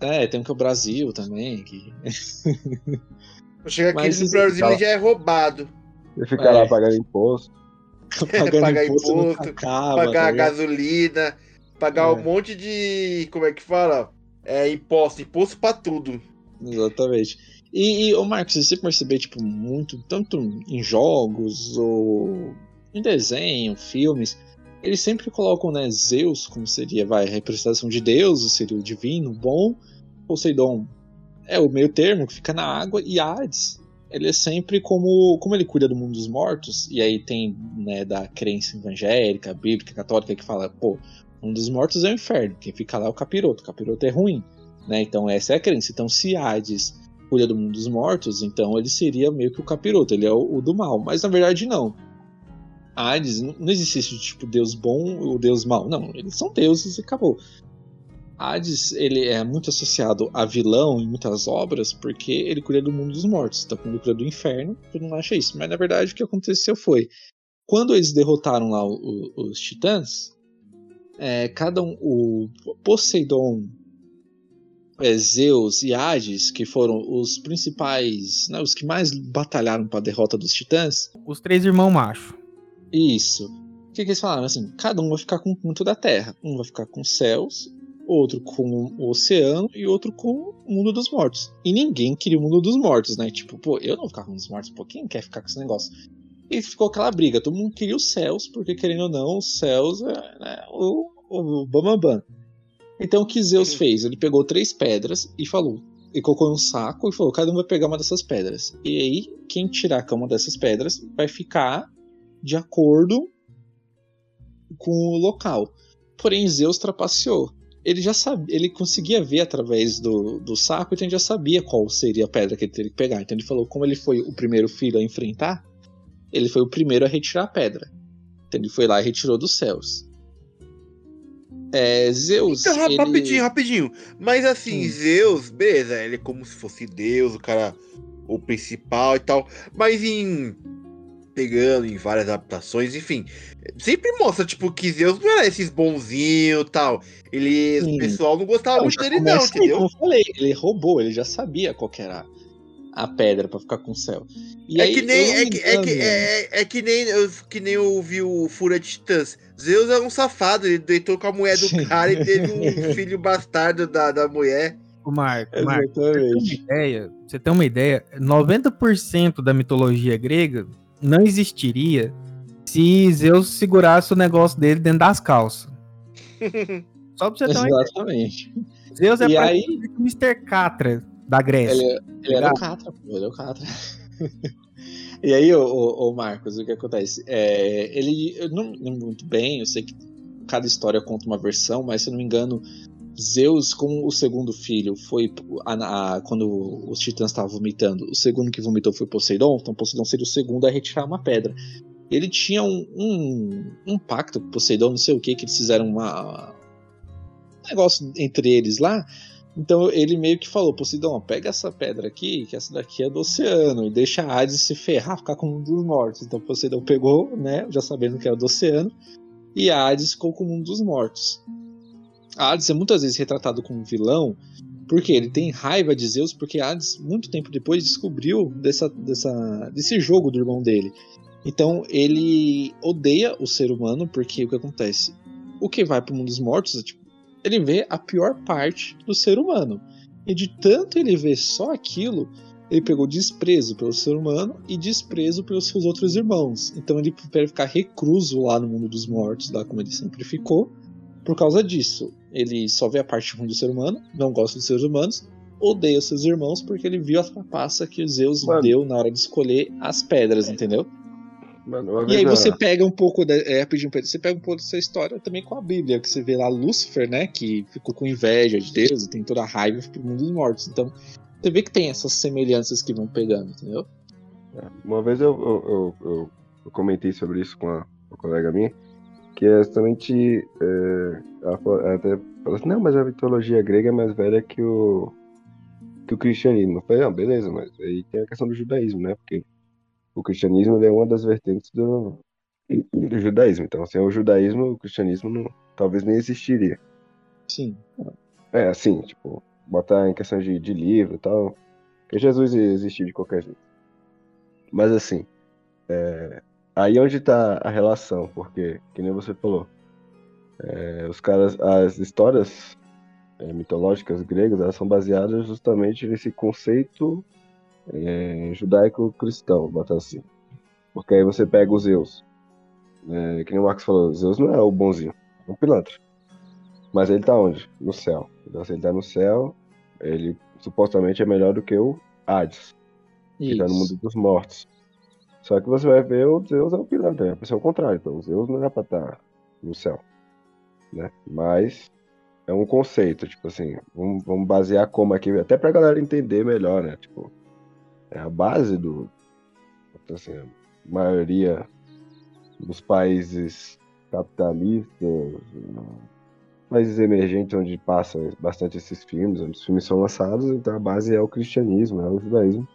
É, tem um que é o Brasil também. Que... Chega aqui Mas no Brasil ele já é roubado. Você fica É. lá pagando imposto. Pagando pagar imposto imposto, acaba, pagar tá gasolina, pagar É. um monte de. Como é que fala? É imposto, imposto pra tudo. Exatamente. E, e ô Marcos, você perceber, tipo, muito, tanto em jogos ou em desenho, filmes, eles sempre colocam, né, Zeus como seria, vai, a representação de Deus, seria o divino, bom, Poseidon é o meio termo que fica na água, e Hades, ele é sempre como, como ele cuida do mundo dos mortos, e aí tem, né, da crença evangélica, bíblica, católica, que fala, pô, um dos mortos é o inferno, quem fica lá é o capiroto, o capiroto é ruim, né, então essa é a crença, então se Hades cuida do mundo dos mortos, então ele seria meio que o capiroto, ele é o, o do mal. Mas na verdade não. Hades, não não existe tipo Deus bom ou Deus mau. Não, eles são deuses e acabou. Hades ele é muito associado a vilão em muitas obras porque ele cuida do mundo dos mortos. Então, quando ele cuida do inferno, todo mundo acha isso. Mas na verdade o que aconteceu foi quando eles derrotaram lá os titãs, é, cada um, o Poseidon, é, Zeus e Hades, que foram os principais, né, os que mais batalharam para a derrota dos titãs, Os três irmãos macho. Isso. O que, que eles falaram? Assim, cada um vai ficar com um ponto da Terra. Um vai ficar com os céus, outro com o oceano e outro com o mundo dos mortos. E ninguém queria o mundo dos mortos, né? Tipo, pô, eu não vou ficar com os mortos, pô, quem quer ficar com esse negócio? E ficou aquela briga, todo mundo queria os céus, porque querendo ou não, os céus é né, o, o Bambambam. Então o que Zeus fez? Ele pegou três pedras e falou. E colocou em um saco e falou: cada um vai pegar uma dessas pedras. E aí, quem tirar uma dessas pedras vai ficar de acordo com o local. Porém, Zeus trapaceou. Ele já sabia, ele conseguia ver através do, do saco, então ele já sabia qual seria a pedra que ele teria que pegar. Então ele falou: como ele foi o primeiro filho a enfrentar, ele foi o primeiro a retirar a pedra. Então ele foi lá e retirou dos céus. É, Zeus. Então, ele- rapidinho, rapidinho. Mas assim, Hum. Zeus, beleza, ele é como se fosse Deus, o cara, o principal e tal. Mas em. Pegando em várias adaptações, enfim. Sempre mostra, tipo, que Zeus não era esses bonzinhos e tal. Ele. Sim. O pessoal não gostava Não, muito dele, não, aí, entendeu? Como eu falei, ele roubou, ele já sabia qual que era a pedra pra ficar com o céu. E é aí, que nem. É que, é, que, engano, é, é que nem eu, que nem eu vi o de Titãs. Zeus é um safado, ele deitou com a mulher do Sim. cara e teve um filho bastardo da, da mulher. Ô, Marco, Marco, você ter uma ideia, você ter uma ideia, 90% da mitologia grega não existiria se Zeus segurasse o negócio dele dentro das calças. Só pra você ter uma ideia. Exatamente. Zeus é E praticamente o Mr. Catra da Grécia. Ele, ele era o Catra, pô, ele é o Catra. e aí, ô, ô, Marcos, o que acontece? É, ele, eu não lembro muito bem, eu sei que cada história conta uma versão, mas se eu não me engano, Zeus, como o segundo filho, foi a- a- quando os titãs estavam vomitando, o segundo que vomitou foi Poseidon, então Poseidon seria o segundo a retirar uma pedra. Ele tinha um, um, um pacto com Poseidon, não sei o que, que eles fizeram uma, um negócio entre eles lá, então ele meio que falou, Poseidon, pega essa pedra aqui, que essa daqui é do oceano, e deixa a Hades se ferrar, ficar com um dos mortos. Então Poseidon pegou, né, já sabendo que era do oceano, e a Hades ficou com um dos mortos. Hades é muitas vezes retratado como um vilão, porque ele tem raiva de Zeus, porque Hades, muito tempo depois, descobriu dessa, dessa, desse jogo do irmão dele. Então ele odeia o ser humano, porque o que acontece? O que vai para o mundo dos mortos é tipo, ele vê a pior parte do ser humano. E de tanto ele ver só aquilo, ele pegou desprezo pelo ser humano e desprezo pelos seus outros irmãos. Então ele prefere ficar recluso lá no mundo dos mortos, lá como ele sempre ficou, por causa disso. Ele só vê a parte ruim do ser humano, não gosta dos seres humanos, odeia os seus irmãos porque ele viu a trapaça que Zeus Mano. deu na hora de escolher as pedras, entendeu? Mano, uma E aí você pega um pouco da, é, rapidinho, Pedro, você pega um pouco dessa história também com a Bíblia, que você vê lá Lúcifer, né, que ficou com inveja de Deus e tem toda a raiva pro mundo dos mortos. Então, você vê que tem essas semelhanças que vão pegando, entendeu? Uma vez eu, eu, eu- eu- comentei sobre isso com a, uma colega minha, que é justamente. é, ela, até falou assim: não, mas a mitologia grega é mais velha que o, que o cristianismo. Eu falei: não, beleza, mas aí tem a questão do judaísmo, né? Porque o cristianismo é uma das vertentes do, do judaísmo. Então, sem o judaísmo, o cristianismo não, talvez nem existiria. Sim. É, assim, tipo, botar em questão de, de livro e tal. Porque Jesus existiu de qualquer jeito. Mas assim, é, aí onde tá a relação, porque, que nem você falou, é, os caras, as histórias é, mitológicas gregas, elas são baseadas justamente nesse conceito é, judaico-cristão, botar assim. Porque aí você pega os Zeus, é, que nem o Marcos falou, Zeus não é o bonzinho, é um pilantra. Mas ele tá onde? No céu. Então, se ele tá no céu, ele supostamente é melhor do que o Hades, que tá no mundo dos mortos. Só que você vai ver o Zeus é o pilantra, é a contrário. Então, o Zeus não é pra estar no céu. Né? Mas é um conceito, tipo assim, vamos, vamos basear como aqui, até pra galera entender melhor, né? Tipo, é a base do. Assim, a maioria dos países capitalistas, países emergentes onde passam bastante esses filmes, onde os filmes são lançados, então a base é o cristianismo, é o judaísmo.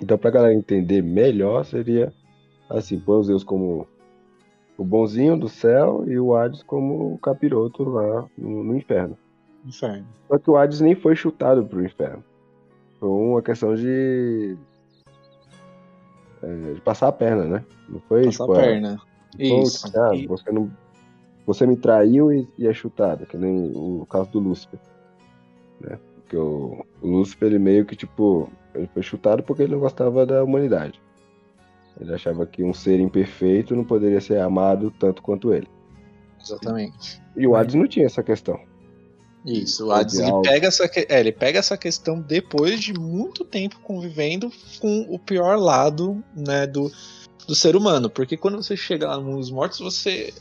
Então, pra galera entender melhor, seria assim, pôr os Zeus como o bonzinho do céu e o Hades como o capiroto lá no, no inferno. Inferno. Só que o Hades nem foi chutado pro inferno. Foi uma questão de. é, de passar a perna, né? Não foi Passar a tipo, ah, perna. Então, Isso. ah, E- você, não, você me traiu e, e é chutado, que nem o caso do Lúcifer. Né? Porque o, o Lúcifer, ele meio que, tipo, ele foi chutado porque ele não gostava da humanidade. Ele achava que um ser imperfeito não poderia ser amado tanto quanto ele. Exatamente. E o Hades não tinha essa questão. Isso, o Hades ele pega, essa, é, ele pega essa questão depois de muito tempo convivendo com o pior lado né, do, do ser humano. Porque quando você chega lá nos mortos, você.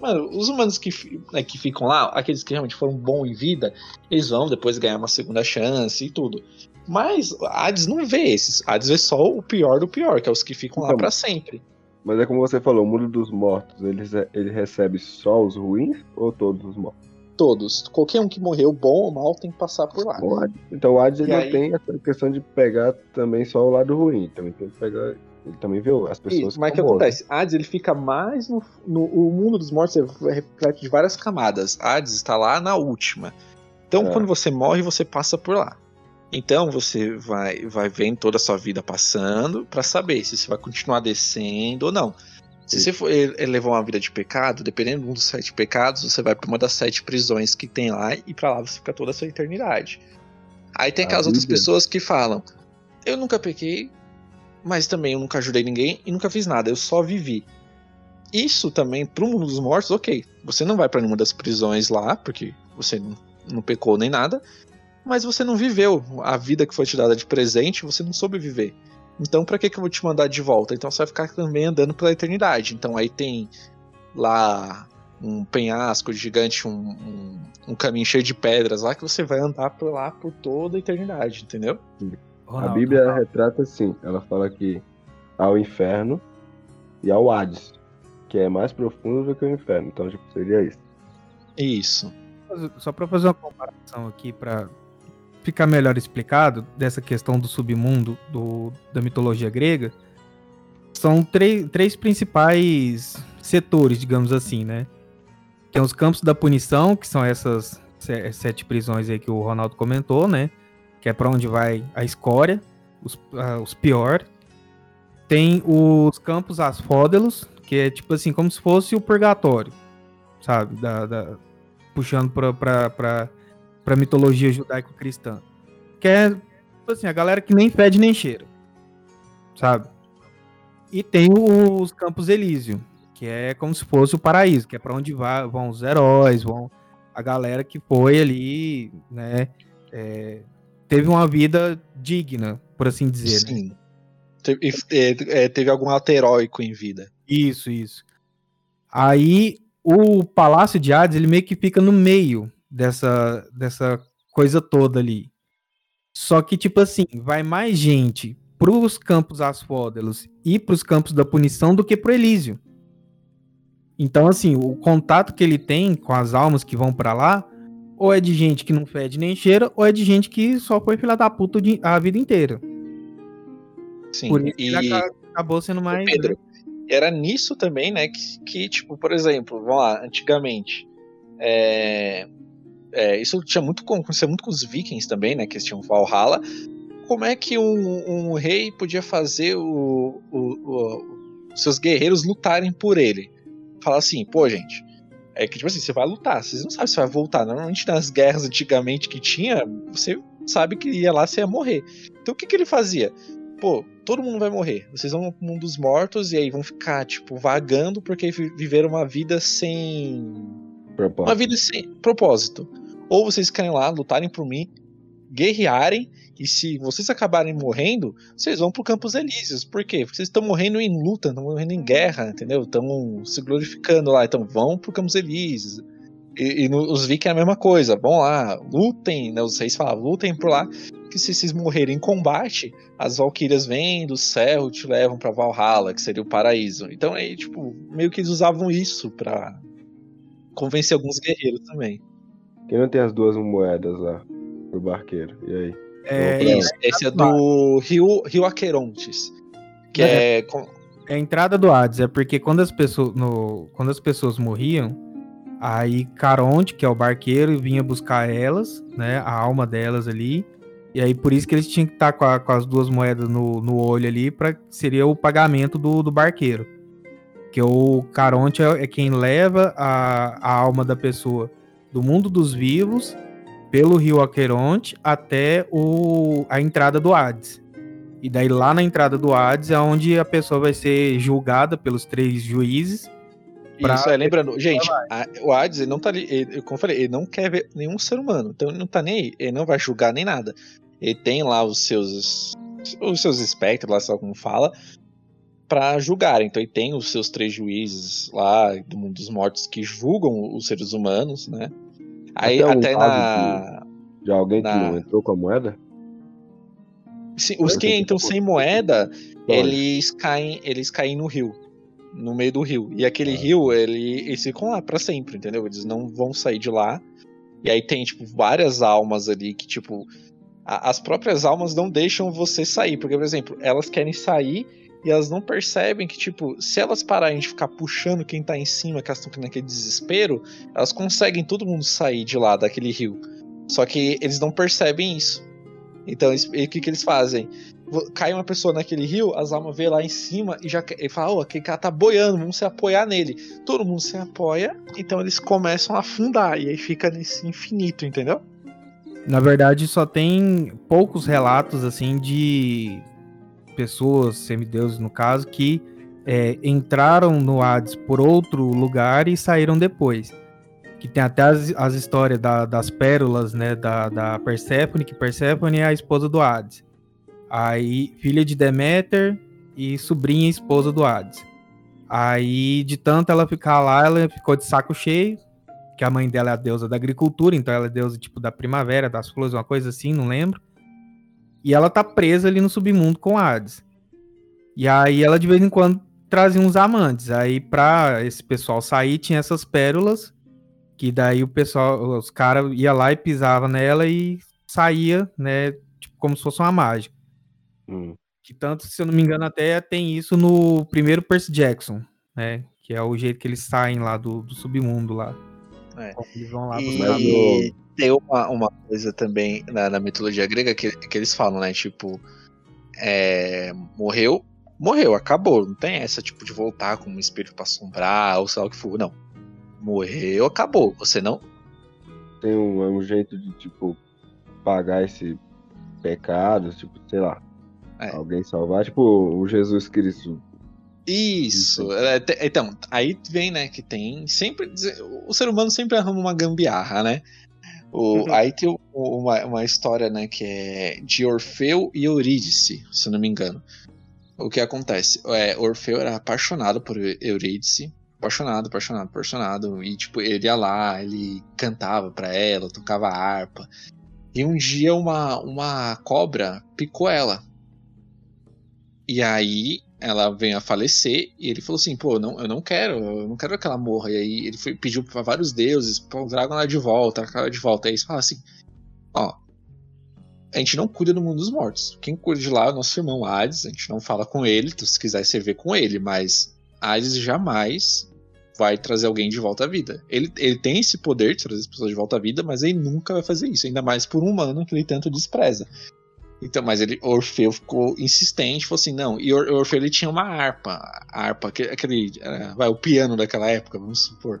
Mano, os humanos que, né, que ficam lá, aqueles que realmente foram bons em vida, eles vão depois ganhar uma segunda chance e tudo. Mas Hades não vê esses. Hades vê só o pior do pior, que é os que ficam lá Então, pra sempre. Mas é como você falou, o mundo dos mortos, ele, ele recebe só os ruins ou todos os mortos? Todos. Qualquer um que morreu, bom ou mal, tem que passar por lá. Hades- Então o Hades E ele aí- não tem essa questão de pegar também só o lado ruim. Também tem que pegar. Ele também vê as pessoas Isso, mas o que acontece? Hades ele fica mais no, no o mundo dos mortos é reflete de várias camadas. Hades está lá na última. Então É. quando você morre você passa por lá. Então você vai vai vendo toda a sua vida passando pra saber se você vai continuar descendo ou não. Se você for levar uma vida de pecado, dependendo de um dos sete pecados, você vai pra uma das sete prisões que tem lá e pra lá você fica toda a sua eternidade. Aí tem aquelas outras Bíblia- pessoas que falam: Eu nunca pequei, mas também eu nunca ajudei ninguém e nunca fiz nada, eu só vivi. Isso também, pro mundo dos mortos, ok. Você não vai pra nenhuma das prisões lá, porque você não, pecou nem nada, mas você não viveu a vida que foi te dada de presente, você não soube viver. Então, pra que, que eu vou te mandar de volta? Então, você vai ficar também andando pela eternidade. Então, aí tem lá um penhasco gigante, um, um, um caminho cheio de pedras lá, que você vai andar por lá por toda a eternidade, entendeu? A Ronaldo, Bíblia Ronaldo. retrata assim. Ela fala que há o inferno e há o Hades, que é mais profundo do que o inferno. Então, tipo, seria isso. Isso. Só para fazer uma comparação aqui para ficar melhor explicado dessa questão do submundo do, da mitologia grega, são três, três principais setores, digamos assim, né? Que são os campos da punição, que são essas se- sete prisões aí que o Ronaldo comentou, né? Que é para onde vai a escória, os, ah, os pior. Tem os campos asfódelos, que é tipo assim, como se fosse o purgatório, sabe? Da, da- puxando pra, pra, mitologia judaico-cristã. Que é, tipo assim, a galera que nem fede nem cheira. Sabe? E tem os Campos Elísio, que é como se fosse o paraíso, que é pra onde vai, vão os heróis, vão a galera que foi ali, né? é, teve uma vida digna, por assim dizer. né? Sim. Teve, é, é, teve algum ato heróico em vida. Isso, isso. Aí o Palácio de Hades, ele meio que fica no meio dessa, dessa coisa toda ali. Só que, tipo assim, vai mais gente pros campos asfódelos e pros campos da punição do que pro Elísio. Então, assim, o contato que ele tem com as almas que vão pra lá, ou é de gente que não fede nem cheira, ou é de gente que só foi filha da puta de- a vida inteira. Sim. Por isso e... acabou sendo mais. Pedro, era nisso também, né, que, que, tipo, por exemplo, vamos lá, antigamente, é, é, isso tinha muito com, acontecia muito com os vikings também, né, que eles tinham Valhalla, como é que um, um rei podia fazer o, o- o- os seus guerreiros lutarem por ele? Falar assim, pô, gente, é que, tipo assim, você vai lutar, vocês não sabem se vai voltar, normalmente nas guerras antigamente que tinha, você sabe que ia lá, você ia morrer. Então o que que ele fazia? pô, todo mundo vai morrer. Vocês vão pro mundo dos mortos e aí vão ficar, tipo, vagando porque vi- viveram uma vida sem. Uma Propósito. vida sem propósito. Ou vocês querem lá, lutarem por mim, guerrearem, e se vocês acabarem morrendo, vocês vão pro Campos Elíseos. Por quê? Porque vocês estão morrendo em luta, estão morrendo em guerra, entendeu? Estão se glorificando lá. Então vão pro Campos Elíseos. E, e os vikings é a mesma coisa. Vão lá, lutem, né? Os reis falavam, lutem por lá. Que se vocês morrerem em combate, as valquírias vêm do céu e te levam pra Valhalla, que seria o paraíso. Então aí, tipo, meio que eles usavam isso pra convencer alguns guerreiros também. Quem não tem as duas moedas lá pro barqueiro? E aí? É, Isso, esse é do Rio, Rio Aquerontes. Que é. com- É a entrada do Hades, é porque quando as pessoas, no, quando as pessoas morriam, aí Caronte, que é o barqueiro, vinha buscar elas, né, a alma delas ali, e aí por isso que eles tinham que estar com, a- com as duas moedas no, no olho ali, para seria o pagamento do, do barqueiro. Que o Caronte é, é quem leva a, a alma da pessoa do mundo dos vivos pelo rio Aqueronte até o, a entrada do Hades. E daí lá na entrada do Hades é onde a pessoa vai ser julgada pelos três juízes. pra- Isso, é, lembrando, gente, a- o Hades, ele não tá ali, ele, como eu falei, ele não quer ver nenhum ser humano, então ele não tá nem aí, ele não vai julgar nem nada. Ele tem lá os seus os seus espectros, lá, lá como fala, pra julgar. Então ele tem os seus três juízes lá do mundo dos mortos que julgam os seres humanos, né? Aí Até um até caso na. De alguém que Na- não entrou com a moeda? Sim, os que entram sem moeda, eles caem, eles caem no rio, no meio do rio. E aquele Ah. rio, ele, eles ficam lá pra sempre, entendeu? Eles não vão sair de lá. E aí tem tipo várias almas ali que tipo a- as próprias almas não deixam você sair, porque por exemplo, elas querem sair e elas não percebem que tipo, se elas pararem de ficar puxando quem tá em cima, que elas estão naquele desespero, elas conseguem todo mundo sair de lá daquele rio. Só que eles não percebem isso. Então, eles- e o que, que eles fazem? Cai uma pessoa naquele rio, as almas vê lá em cima e já ele fala: Ô, aquele cara tá boiando, vamos se apoiar nele. Todo mundo se apoia, então eles começam a afundar. E aí fica nesse infinito, entendeu? Na verdade, só tem poucos relatos assim de pessoas, semideuses no caso, que é, entraram no Hades por outro lugar e saíram depois. Que tem até as, as histórias da- das pérolas, né, da, da Perséfone, que Perséfone é a esposa do Hades. Aí, filha de Deméter e sobrinha e esposa do Hades. Aí, de tanto ela ficar lá, ela ficou de saco cheio, que a mãe dela é a deusa da agricultura, então ela é deusa tipo da primavera, das flores, uma coisa assim, não lembro. E ela tá presa ali no submundo com Hades. E aí ela de vez em quando trazia uns amantes. Aí pra esse pessoal sair tinha essas pérolas, que daí o pessoal, os caras ia lá e pisava nela e saía, né, tipo como se fosse uma mágica. hum. Que tanto, se eu não me engano, até tem isso no primeiro Percy Jackson, né? Que é o jeito que eles saem lá do, do submundo lá. É. Eles vão lá e tem uma, uma coisa também na, na mitologia grega que, que eles falam, né? Tipo, é, morreu, morreu, acabou. Não tem essa tipo de voltar como um espírito pra assombrar ou sei lá o que for. Não. Morreu, acabou. Você não. Tem um, é um jeito de, tipo, pagar esse pecado, tipo, sei lá. É. Alguém salvar, tipo o Jesus Cristo. Isso. é, te- então, aí vem, né, que tem sempre. O ser humano sempre arruma uma gambiarra, né? O, Uhum. Aí tem o- uma, uma história, né, que é de Orfeu e Eurídice, se eu não me engano. O que acontece? É, Orfeu era apaixonado por Eurídice. Apaixonado, apaixonado, apaixonado. E, tipo, ele ia lá, ele cantava pra ela, tocava harpa. E um dia uma, uma cobra picou ela. E aí ela veio a falecer e ele falou assim, pô, não, eu não quero, eu não quero que ela morra. E aí ele foi, pediu pra vários deuses, pô, tragam ela de volta, tragam ela de volta. Aí eles falaram assim, ó, a gente não cuida do mundo dos mortos. Quem cuida de lá é o nosso irmão Hades, a gente não fala com ele, então se quiser servir com ele, mas Hades jamais vai trazer alguém de volta à vida. Ele, ele tem esse poder de trazer as pessoas de volta à vida, mas ele nunca vai fazer isso, ainda mais por um humano que ele tanto despreza. Então, mas ele, Orfeu ficou insistente, falou assim, não, e Or- Orfeu ele tinha uma harpa, a harpa, aquele, aquele era, vai, o piano daquela época, vamos supor.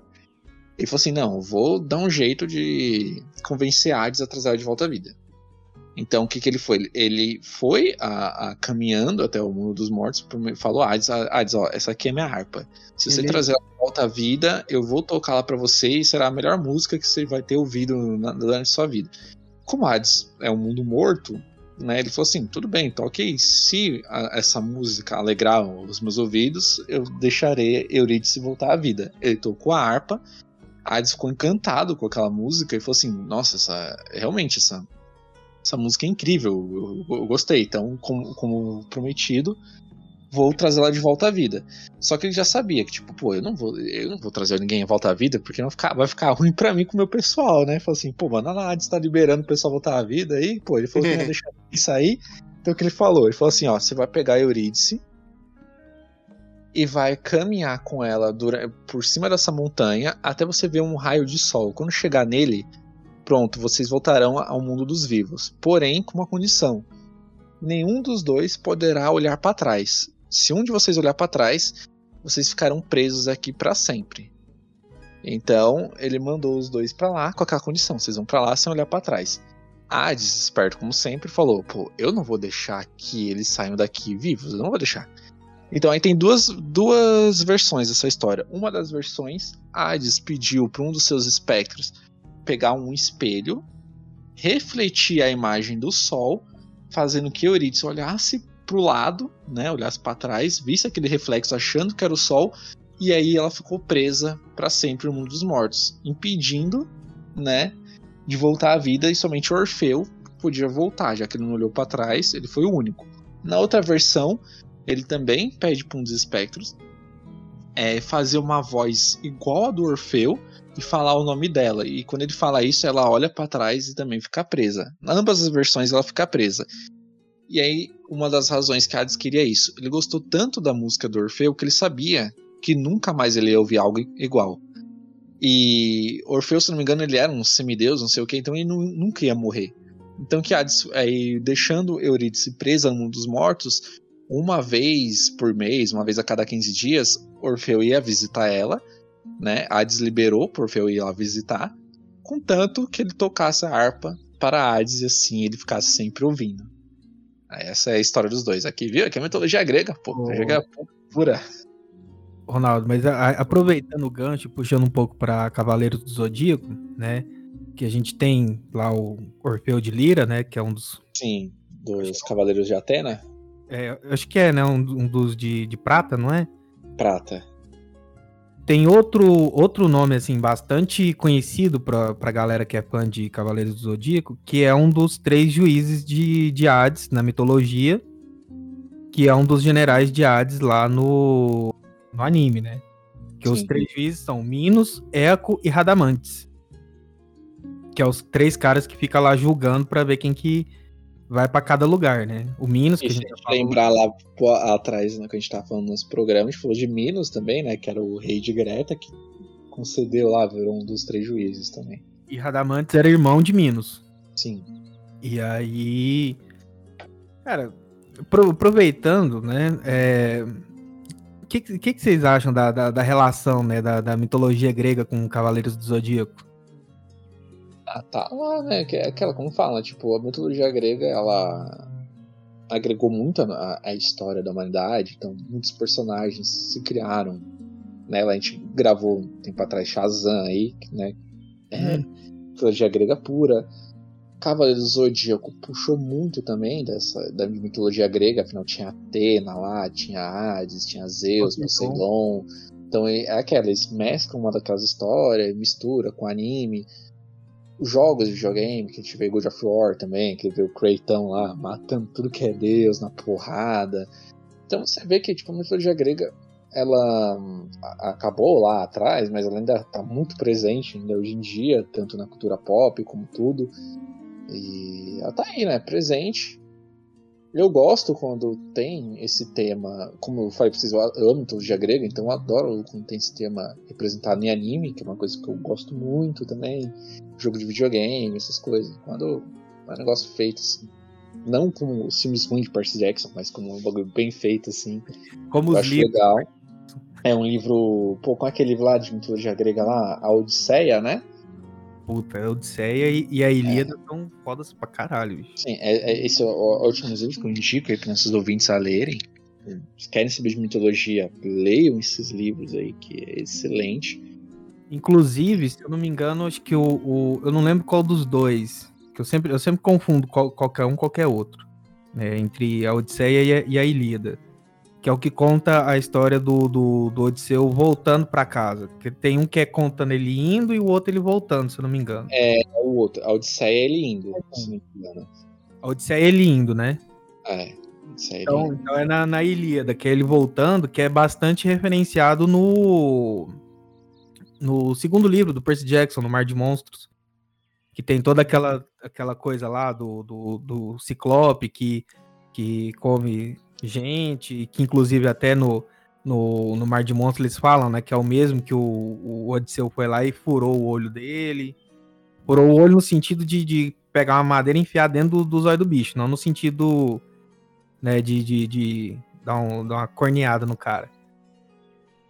Ele falou assim, não, vou dar um jeito de convencer Hades a trazer ela de volta à vida. Então, o que que ele foi? Ele- foi a, a- caminhando até o mundo dos mortos, falou Hades, "Ah, Hades, ó, essa aqui é minha harpa. Se você Ele- trazer ela de volta à vida, eu vou tocar ela pra você e será a melhor música que você vai ter ouvido na- durante a sua vida. Como Hades é um mundo morto, né, ele falou assim, tudo bem, toque se a- essa música alegrar os meus ouvidos, eu deixarei Eurídice voltar à vida. Ele tocou a harpa, Hades ficou encantado com aquela música e falou assim, nossa, essa, realmente, essa, essa música é incrível, eu, eu gostei. Então, como, como prometido, vou trazer ela de volta à vida. Só que ele já sabia que, tipo, pô, eu não vou, eu não vou trazer ninguém de volta à vida, porque não ficar, vai ficar ruim pra mim com o meu pessoal, né? Falou assim, pô, mano, a Hades tá liberando o pessoal voltar à vida aí, pô, ele falou que não ia deixar isso aí. Então o que ele falou? Ele falou assim, ó, você vai pegar a Eurídice e vai caminhar com ela dura- por cima dessa montanha até você ver um raio de sol. Quando chegar nele, pronto, vocês voltarão ao mundo dos vivos. Porém, com uma condição: nenhum dos dois poderá olhar para trás. Se um de vocês olhar para trás, vocês ficarão presos aqui para sempre. Então, ele mandou os dois para lá com aquela condição: vocês vão para lá sem olhar para trás. Hades, esperto como sempre, falou: pô, eu não vou deixar que eles saiam daqui vivos, eu não vou deixar. Então aí tem duas, duas versões dessa história. Uma das versões, Hades pediu para um dos seus espectros pegar um espelho, refletir a imagem do sol, fazendo que Eurídice olhasse pro lado, né, olhasse para trás, visse aquele reflexo achando que era o sol, e aí ela ficou presa para sempre no mundo dos mortos, impedindo, né, de voltar à vida e somente Orfeu podia voltar, já que ele não olhou para trás, ele foi o único. Na outra versão, ele também pede para um dos espectros é, fazer uma voz igual a do Orfeu e falar o nome dela. E quando ele fala isso, ela olha para trás e também fica presa. Na ambas as versões ela fica presa. E aí, uma das razões que Hades queria isso, ele gostou tanto da música do Orfeu que ele sabia que nunca mais ele ia ouvir algo igual. E Orfeu, se não me engano, ele era um semideus, não sei o que, então ele nu- nunca ia morrer. Então que Hades, aí, deixando Eurídice presa no mundo dos mortos, uma vez por mês, uma vez a cada 15 dias, Orfeu ia visitar ela, né? Hades liberou para Orfeu ir lá visitar, contanto que ele tocasse a harpa para Hades e assim ele ficasse sempre ouvindo. Essa é a história dos dois aqui, viu? Aqui é mitologia grega, pô. Oh. Grega pura. Ronaldo, mas a- aproveitando o gancho, puxando um pouco pra Cavaleiros do Zodíaco, né? Que a gente tem lá o Orfeu de Lira, né? Que é um dos. Sim, dos Cavaleiros de Atena. é, eu acho que é, né? Um, um dos de, de prata, não é? Prata. Tem outro, outro nome, assim, bastante conhecido pra, pra galera que é fã de Cavaleiros do Zodíaco, que é um dos três juízes de, de Hades na mitologia, que é um dos generais de Hades lá no, no anime, né? Que os Sim. três juízes são Minos, Eco e Radamantes. Que é os três caras que ficam lá julgando pra ver quem que vai pra cada lugar, né? O Minos, que E a gente falou, lembrar lá atrás, né, que a gente tava falando nos programas, a gente falou de Minos também, né? Que era o rei de Greta, que concedeu lá, virou um dos três juízes também. e Radamantes era irmão de Minos. Sim. E aí. Cara, apro- aproveitando, né? é, O que, que, que vocês acham da, da, da relação, né? Da, da mitologia grega com Cavaleiros do Zodíaco? Ah, tá lá, né? Que é aquela, como fala, tipo, a mitologia grega, ela agregou muito a, a história da humanidade, então muitos personagens se criaram, né? A gente gravou um tempo atrás Shazam aí, né? É, mitologia grega pura. Cavaleiro do Zodíaco puxou muito também dessa da mitologia grega, afinal tinha Atena lá, tinha Hades, tinha Zeus. Poseidon. Então é aquela, eles mesclam uma daquelas histórias, mistura com anime. Os jogos de videogame, que a gente vê God of War também, que vê o Kraton lá matando tudo que é Deus na porrada. Então você vê que tipo, a mitologia grega ela acabou lá atrás, mas ela ainda está muito presente ainda hoje em dia, tanto na cultura pop como tudo. E ela tá aí, né? Presente. Eu gosto quando tem esse tema, como eu falei pra vocês, eu amo mitologia grega, então eu adoro quando tem esse tema representado em anime, que é uma coisa que eu gosto muito também. Jogo de videogame, essas coisas. Quando é um negócio feito assim. Não como os filmes ruins de Percy Jackson, mas como um bagulho bem feito, assim. Como Eu os acho livros. legal. É um livro. Pô, com aquele livro lá de mitologia grega lá, a Odisseia, né? Puta, a Odisseia e, e a Ilíada são fodas pra caralho, bicho. Sim, é, é, esse é o, o último livro que eu indico aí para nossos ouvintes a lerem. Se querem saber de mitologia, leiam esses livros aí, que é excelente. Inclusive, se eu não me engano, acho que o, o- eu não lembro qual dos dois. Que eu sempre, eu sempre confundo qual, qualquer um qualquer outro. né, entre a Odisseia e a, e a Ilíada. Que é o que conta a história do, do, do Odisseu voltando pra casa. Que tem um que é contando ele indo e o outro ele voltando, se eu não me engano. É o outro, a Odisseia é lindo, se não me engano. A Odisseia é ele indo, né? É. Aí, Então, então é na, na Ilíada, que é ele voltando, que é bastante referenciado no no segundo livro do Percy Jackson, no Mar de Monstros, que tem toda aquela, aquela coisa lá do, do, do Ciclope que, que come gente, que inclusive até no, no, no Mar de Monstros eles falam, né, que é o mesmo que o, o Odisseu foi lá e furou o olho dele. Furou o olho no sentido de, de pegar uma madeira e enfiar dentro do, do zóio do bicho, não no sentido né, de, de, de dar, um, dar uma corneada no cara.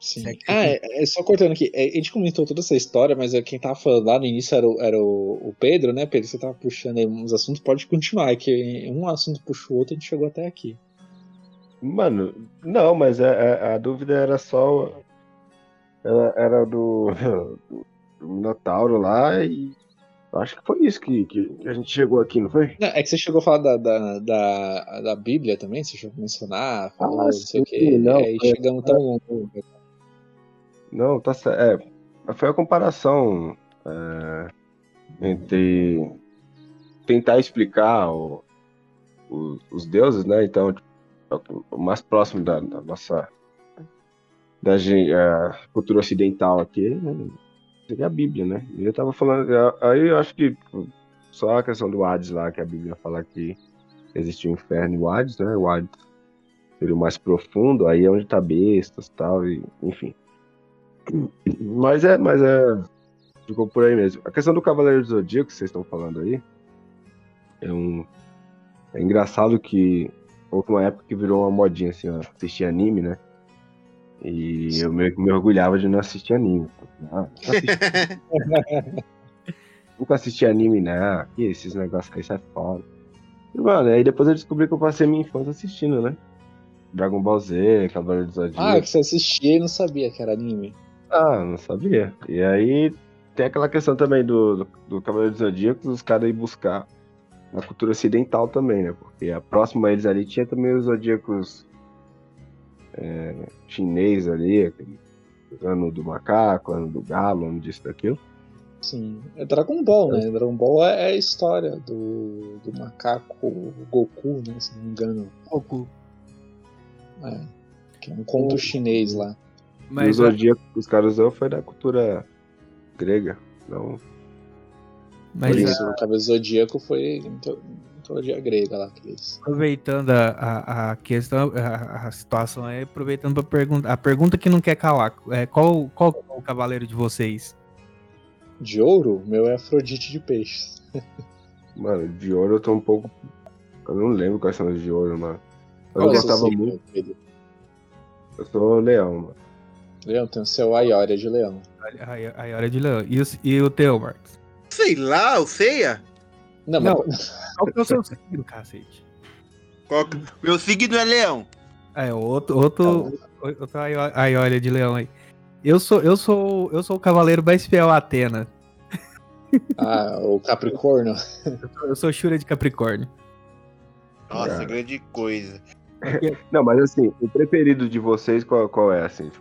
Sim. É que- Ah, é, é só cortando aqui. é, a gente comentou toda essa história, mas é, quem tava falando lá no início era o, era o, o Pedro, né, Pedro? Você tava puxando aí uns assuntos, pode continuar, é que um assunto puxa o outro e a gente chegou até aqui. Mano, não, mas a, a- a dúvida era só. Era, era do, do, do Minotauro lá e. Acho que foi isso que, que, que a gente chegou aqui, não foi? Não, é que você chegou a falar da, da, da, da Bíblia também, você chegou a mencionar, falou Ah, não sei o quê. não, aí foi- chegamos tão longo. Não, tá certo. É, foi a comparação é, entre tentar explicar o- o- os deuses, né? Então, tipo, o mais próximo da, da nossa da é, cultura ocidental aqui né, seria a Bíblia, né? Eu tava falando, aí eu acho que só a questão do Hades lá, que a Bíblia fala que existe o inferno e o Hades, né? O Hades seria o mais profundo, aí é onde tá bestas tal, e, enfim. Mas é, mas é. Ficou por aí mesmo. A questão do Cavaleiro do Zodíaco que vocês estão falando aí. É um. É engraçado que houve uma época que virou uma modinha assim, ó, assistir anime, né? E eu meio que me orgulhava de não assistir anime. Não assisti- Nunca assisti anime, né? Que esses negócios aí sai fora. E, mano, aí depois eu descobri que eu passei minha infância assistindo, né? Dragon Ball Z, Cavaleiro do Zodíaco. Ah, que você assistia e não sabia que era anime. Ah, não sabia. E aí tem aquela questão também do, do, do Cavaleiro dos Zodíacos, os caras ir buscar na cultura ocidental também, né? Porque a próxima a eles ali tinha também os Zodíacos é, chinês ali, aquele ano do macaco, ano do galo, ano disso daquilo. Sim. É Dragon Ball, né? Dragon Ball é, é a história do, do macaco Goku, né? Se não me engano. Goku. É. Que é um conto chinês lá. e o Mas Zodíaco que os caras usou foi da cultura grega. Não, Mas Por a- isso, o Cabelo Zodíaco foi mito- mitologia grega lá que eles. aproveitando a, a, a questão, a, a situação é aproveitando para perguntar. A pergunta que não quer calar: é, qual, qual é o cavaleiro de vocês? De ouro, o meu é Afrodite de peixes. mano, de ouro eu tô um pouco. Eu não lembro quais são os de ouro, mano. Eu Qual é o gostava signo, muito. Pedro? Eu sou leão, mano. Leão, tem o seu Aioria de leão. A, a hora de leão. E, os- e o teu, Marcos? Sei lá, o Ceia? Não, Não. mas Qual que é o seu signo, cacete? Qual que- Meu signo é leão. É, outro, outro, outro aio- aiolha de leão aí. Eu sou, eu sou, eu sou o cavaleiro mais fiel a Atena. ah, o Capricórnio. Eu sou, eu sou Shura de Capricórnio. Nossa, Cara. grande coisa. Não, mas assim, o preferido de vocês qual, qual é, assim?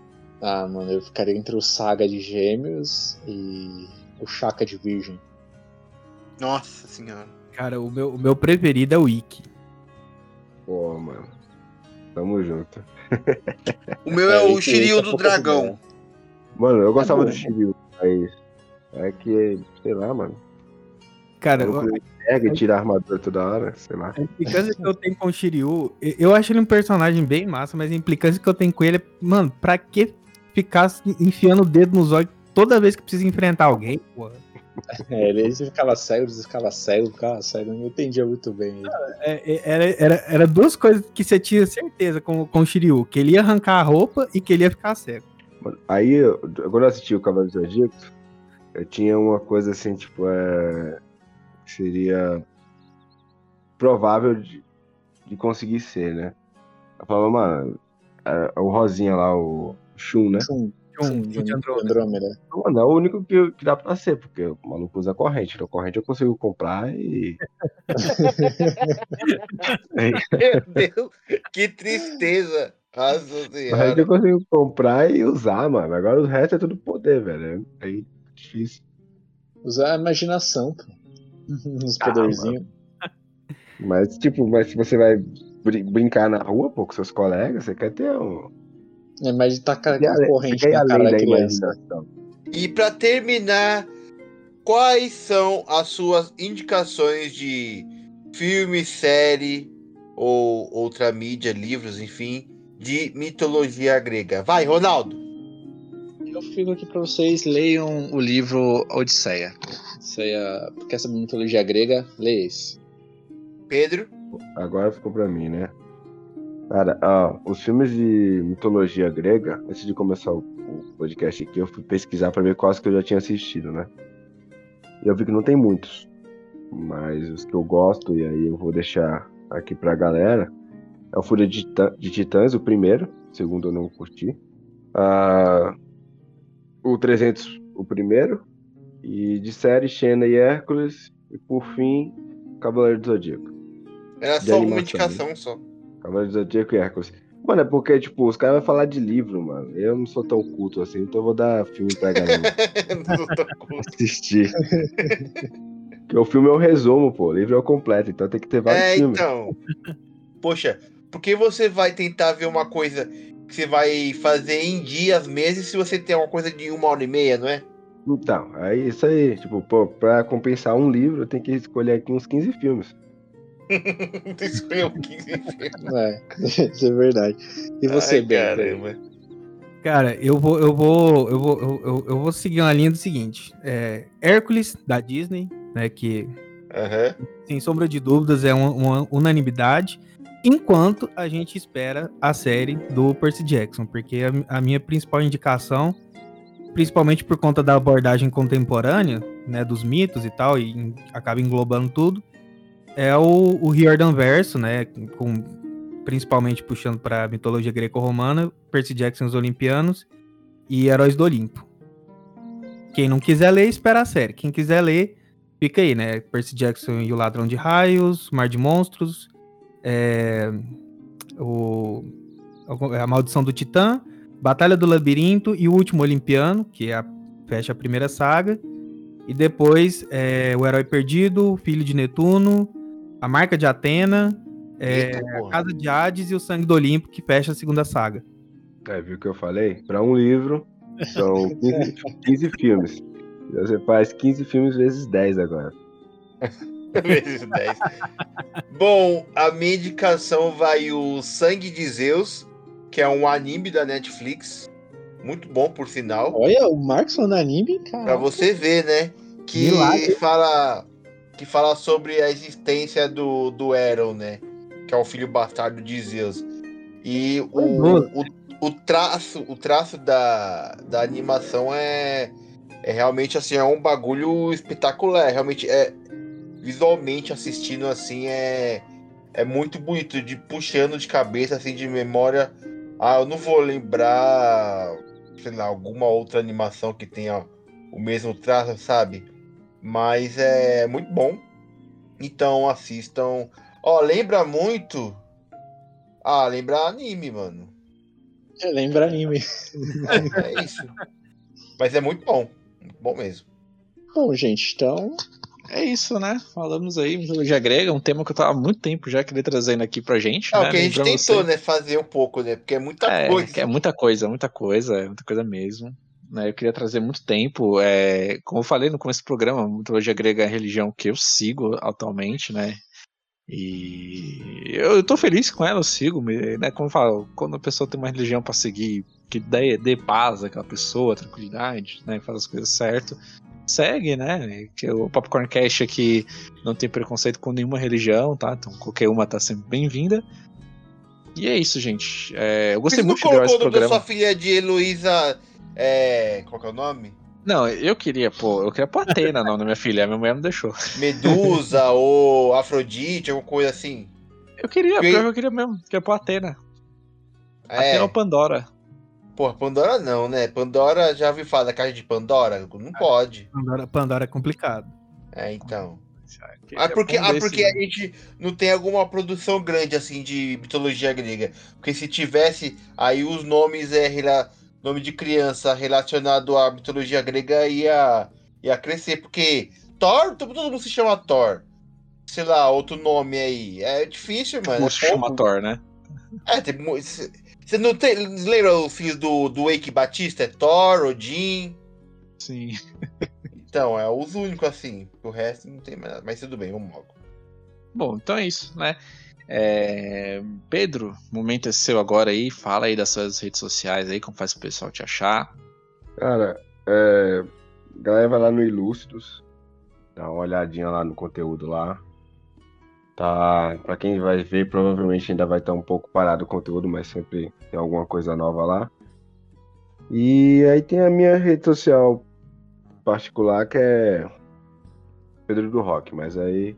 Ah, mano, eu ficaria entre o Saga de Gêmeos e o Chaka de Virgem. Nossa senhora. Cara, o meu, o meu preferido é o Ikki. Pô, mano. Tamo junto. O meu é, É, o Shiryu é do dragão. Mano, eu gostava bom. do Shiryu, mas. É que, sei lá, mano. Cara, Eu eu- pega e tira a armadura toda hora, sei lá. a implicância que eu tenho com o Shiryu, eu- eu acho ele um personagem bem massa, mas a implicância que eu tenho com ele é, mano, pra que ficar enfiando o dedo nos olhos toda vez que precisa enfrentar alguém, pô? É, ele ficava cego, ele ficava cego, ficava cego, eu não entendia muito bem. ele. É, é, era, era, era duas coisas que você tinha certeza com, com o Shiryu, que ele ia arrancar a roupa e que ele ia ficar cego. Aí, quando eu assisti o Cavaleiro dos Zodíacos, eu tinha uma coisa assim, tipo, é. Seria provável de, de conseguir ser, né? Eu falava, mano, é, o Rosinha lá, o Shun, né? Shun, chum, de de Andrômeda. Andrômeda. Mano, é o único que, que dá pra ser, porque o maluco usa corrente. Então, corrente eu consigo comprar e. Meu Deus, que tristeza. Corrente eu consigo comprar e usar, mano. Agora o resto é tudo poder, velho. Aí difícil. Usar a imaginação, pô. Uns poderzinhos. Mas, tipo, mas se você vai brin- brincar na rua, pô, com seus colegas, você quer ter um. É, mas tá Você quer ir além- corrente na cara da criança. imaginação. E pra terminar, quais são as suas indicações de filme, série ou outra mídia, livros, enfim, de mitologia grega? Vai, Ronaldo! Eu fico aqui pra vocês leiam o livro Odisseia. Odisseia, quer saber mitologia grega? Leia esse. Pedro? Agora ficou pra mim, né? Cara, ó, os filmes de mitologia grega, antes de começar o, o podcast aqui, eu fui pesquisar pra ver quais que eu já tinha assistido, né? E eu vi que não tem muitos. Mas os que eu gosto, e aí eu vou deixar aqui pra galera, é o Fúria de, Titã- de Titãs, o primeiro. O segundo eu não curti. Ah, o 300, o primeiro. E de série, Xena e Hércules. E por fim, Cavaleiro do Zodíaco. Era só uma animação, indicação só. Cavaleiro do Zodíaco e Hércules. Mano, é porque, tipo, os caras vão falar de livro, mano. Eu não sou tão culto assim, então eu vou dar filme pra galera Não tô com- assistir. Porque o filme é o resumo, pô. O livro é o completo, então tem que ter vários é, filmes. então. Poxa, por que você vai tentar ver uma coisa que você vai fazer em dias, meses, se você tem uma coisa de uma hora e meia, não é? Então, é isso aí. Tipo, pô, pra compensar um livro, eu tenho que escolher aqui uns 15 filmes. Tem que escolher um 15 filmes. É, isso é verdade. E você, Ai. Cara, eu vou, eu vou, eu vou, eu, eu- eu vou seguir uma linha do seguinte: é, Hércules da Disney, né? Que Aham. sem sombra de dúvidas é uma, uma unanimidade. Enquanto a gente espera a série do Percy Jackson, porque a, a minha principal indicação, principalmente por conta da abordagem contemporânea, né, dos mitos e tal, e em- acaba englobando tudo, é o, o Riordan Verso, né, com, principalmente puxando para a mitologia greco-romana, Percy Jackson os Olimpianos e Heróis do Olimpo. Quem não quiser ler, espera a série. Quem quiser ler, fica aí, né? Percy Jackson e o Ladrão de Raios, Mar de Monstros, é, o, a Maldição do Titã, Batalha do Labirinto e o Último Olimpiano, que é a, fecha a primeira saga. E depois é, o Herói Perdido, Filho de Netuno, A Marca de Atena, é, Eita, porra. Casa de Hades e o Sangue do Olimpo, que fecha a segunda saga. É, viu o que eu falei? Pra um livro, são 15, 15 filmes. Você faz 15 filmes vezes 10 agora. Vezes 10. Bom, a minha indicação vai o Sangue de Zeus, que é um anime da Netflix. Muito bom, por sinal. Olha, o Marcos falando anime, cara. Pra você ver, né? Que Milagre. fala que fala sobre a existência do, do Eron, né? Que é o filho bastardo de Zeus. E o, o, o traço, o traço da, da animação é, é realmente assim, é um bagulho espetacular. Realmente é visualmente assistindo assim é é muito bonito, de puxando de cabeça assim de memória. Ah, eu não vou lembrar, sei lá, alguma outra animação que tenha o mesmo traço, sabe? Mas é muito bom. Então assistam. Ó, lembra muito. Ah, lembra anime, mano. É, Lembra anime. É isso. Mas é muito bom. Muito bom mesmo. Bom, gente, então é isso, né? Falamos aí, mitologia grega, um tema que eu tava há muito tempo já querendo trazendo aqui pra gente. É né? o que a gente tentou, você- né? Fazer um pouco, né? Porque é muita É, coisa. é muita coisa, muita coisa, é muita coisa mesmo. Né, eu queria trazer muito tempo. É, como eu falei no começo do programa, a mitologia grega é a religião que eu sigo atualmente, né? E eu, tô feliz com ela, eu sigo, né? Como eu falo, quando a pessoa tem uma religião pra seguir, que dê, dê paz àquela pessoa, tranquilidade, né? Faz as coisas certo, segue, né? Que o Popcorn Cash aqui não tem preconceito com nenhuma religião, tá? Então qualquer uma tá sempre bem-vinda. E é isso, gente. É, eu gostei muito você de gravar esse colocou o nome da programa. sua filha de Heloísa. É. Qual que é o nome? Não, eu queria, pô, eu queria pôr Atena, não, na minha filha, a minha mulher não deixou. Medusa ou Afrodite, alguma coisa assim. Eu queria, Que- eu queria mesmo, queria pôr Atena. É. Atena ou Pandora. Porra, Pandora não, né? Pandora, já ouvi falar da caixa de Pandora? Não pode. Pandora, Pandora é complicado. É, então. Queria Ah, porque, ah, porque a gente não tem alguma produção grande assim de mitologia grega. Porque se tivesse, aí os nomes é nome de criança relacionado à mitologia grega ia, ia crescer. Porque Thor, todo mundo se chama Thor. sei lá, outro nome aí. É difícil, mano. Monstro é chama. Thor, né? É, tem você não tem. Lembra os filhos do, do Wake Batista? É Thor, Odin. Sim. Então, é os únicos assim. O resto não tem mais nada. Mas tudo bem, vamos logo. Bom, então é isso, né? É, Pedro, momento é seu agora aí. Fala aí das suas redes sociais aí, como faz o pessoal te achar. Cara, é, galera vai lá no Ilustros, dá uma olhadinha lá no conteúdo lá. Tá, pra quem vai ver, provavelmente ainda vai estar um pouco parado o conteúdo, mas sempre tem alguma coisa nova lá. E aí tem a minha rede social particular que é Pedro do Rock, mas aí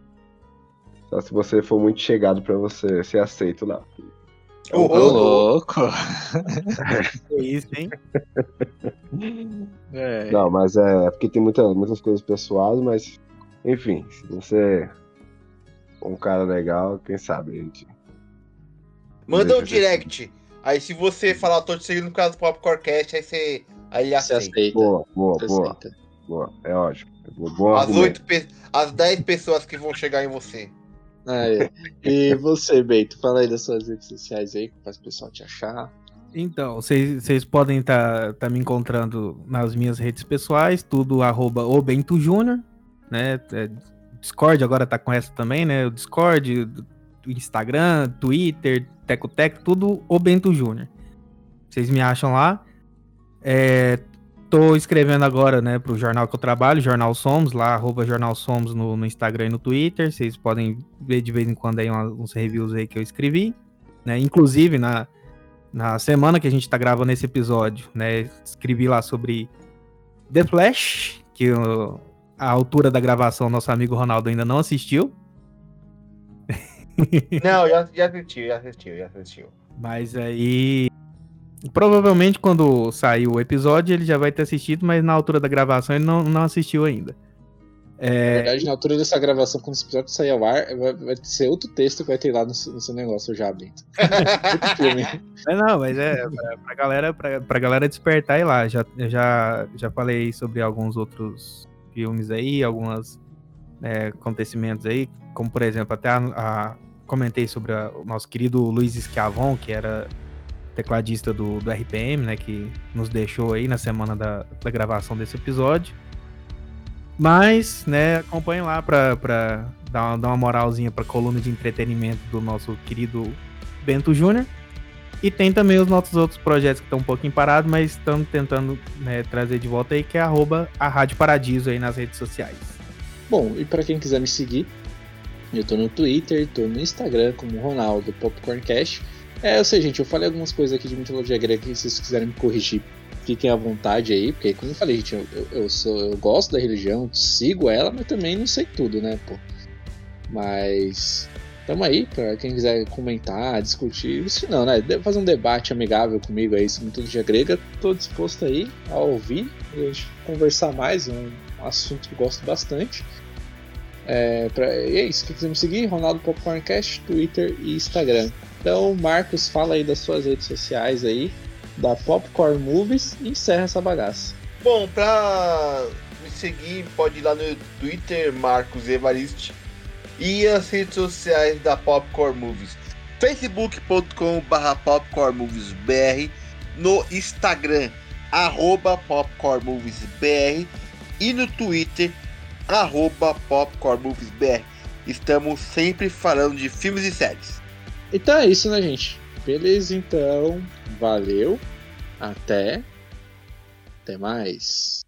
só se você for muito chegado pra você ser aceito lá. Ô, Ô, louco! É isso, hein? É, Não, mas é, é porque tem muita, muitas coisas pessoais, mas enfim, se você for um cara legal, quem sabe, gente. Manda um direct. Aí se você falar, tô te seguindo por causa do Popcorncast, aí você. Aí ele você aceita. aceita. Boa, boa, você boa, aceita. boa. É ótimo. Boa, bom As argumento. oito pe... as 10 pessoas que vão chegar em você. É. E você, Beito, fala aí das suas redes sociais aí, faz o pessoal te achar. Então, vocês podem estar me encontrando nas minhas redes pessoais, tudo arroba o Bento Júnior, né? É, Discord agora tá com essa também, né? O Discord, Instagram, Twitter, Teco Teco, tudo o Bento Júnior. Vocês me acham lá. É, tô escrevendo agora, né, pro jornal que eu trabalho, Jornal Somos, lá, arroba Jornal Somos no, no Instagram e no Twitter. Vocês podem ver de vez em quando aí uns reviews aí que eu escrevi. Né? Inclusive, na, na semana que a gente tá gravando esse episódio, né, escrevi lá sobre The Flash, que a altura da gravação nosso amigo Ronaldo ainda não assistiu, Não, já, já assistiu, já assistiu, já assistiu. mas aí provavelmente quando sair o episódio ele já vai ter assistido, mas na altura da gravação ele não, não assistiu ainda. Na É, verdade, na altura dessa gravação, quando esse episódio sair ao ar, vai, vai ser outro texto que vai ter lá no, seu- no seu negócio já, Bento. Outro filme. É, não, mas é pra, pra galera, pra, pra galera despertar aí lá. Já, eu já, já falei sobre alguns outros filmes aí, alguns acontecimentos aí, como por exemplo, até a, a- comentei sobre a- o nosso querido Luiz Schiavon, que era tecladista do, do RPM, né, que nos deixou aí na semana da, da gravação desse episódio. Mas, né, acompanhem lá pra dar, dar uma moralzinha pra coluna de entretenimento do nosso querido Bento Júnior. E tem também os nossos outros projetos que estão um pouquinho parados, mas estamos tentando né, trazer de volta aí, que é arroba a Rádio Paradiso aí nas redes sociais. Bom, e pra quem quiser me seguir, eu tô no Twitter, tô no Instagram como Ronaldo Popcorncast. É, eu sei, gente, eu falei algumas coisas aqui de mitologia grega que se vocês quiserem me corrigir, fiquem à vontade aí, porque como eu falei, gente, eu, eu, sou, eu gosto da religião, sigo ela, mas também não sei tudo, né, pô. Mas tamo aí pra quem quiser comentar, discutir, se não, né, fazer um debate amigável comigo aí sobre mitologia grega, tô disposto aí a ouvir, e a gente conversar mais, é um assunto que gosto bastante. É, pra, e é isso, quem quiser me seguir, Ronaldo Popcorncast, Twitter e Instagram. Então, Marcos, fala aí das suas redes sociais aí, da Popcorn Movies e encerra essa bagaça. Bom, pra me seguir, pode ir lá no Twitter, Marcos Evariste, e as redes sociais da Popcorn Movies. facebook.com.br popcornmoviesbr, no Instagram, arroba popcornmoviesbr, e no Twitter, arroba popcornmoviesbr. Estamos sempre falando de filmes e séries. Então é isso, né, gente? Beleza, então. Valeu. Até. Até mais.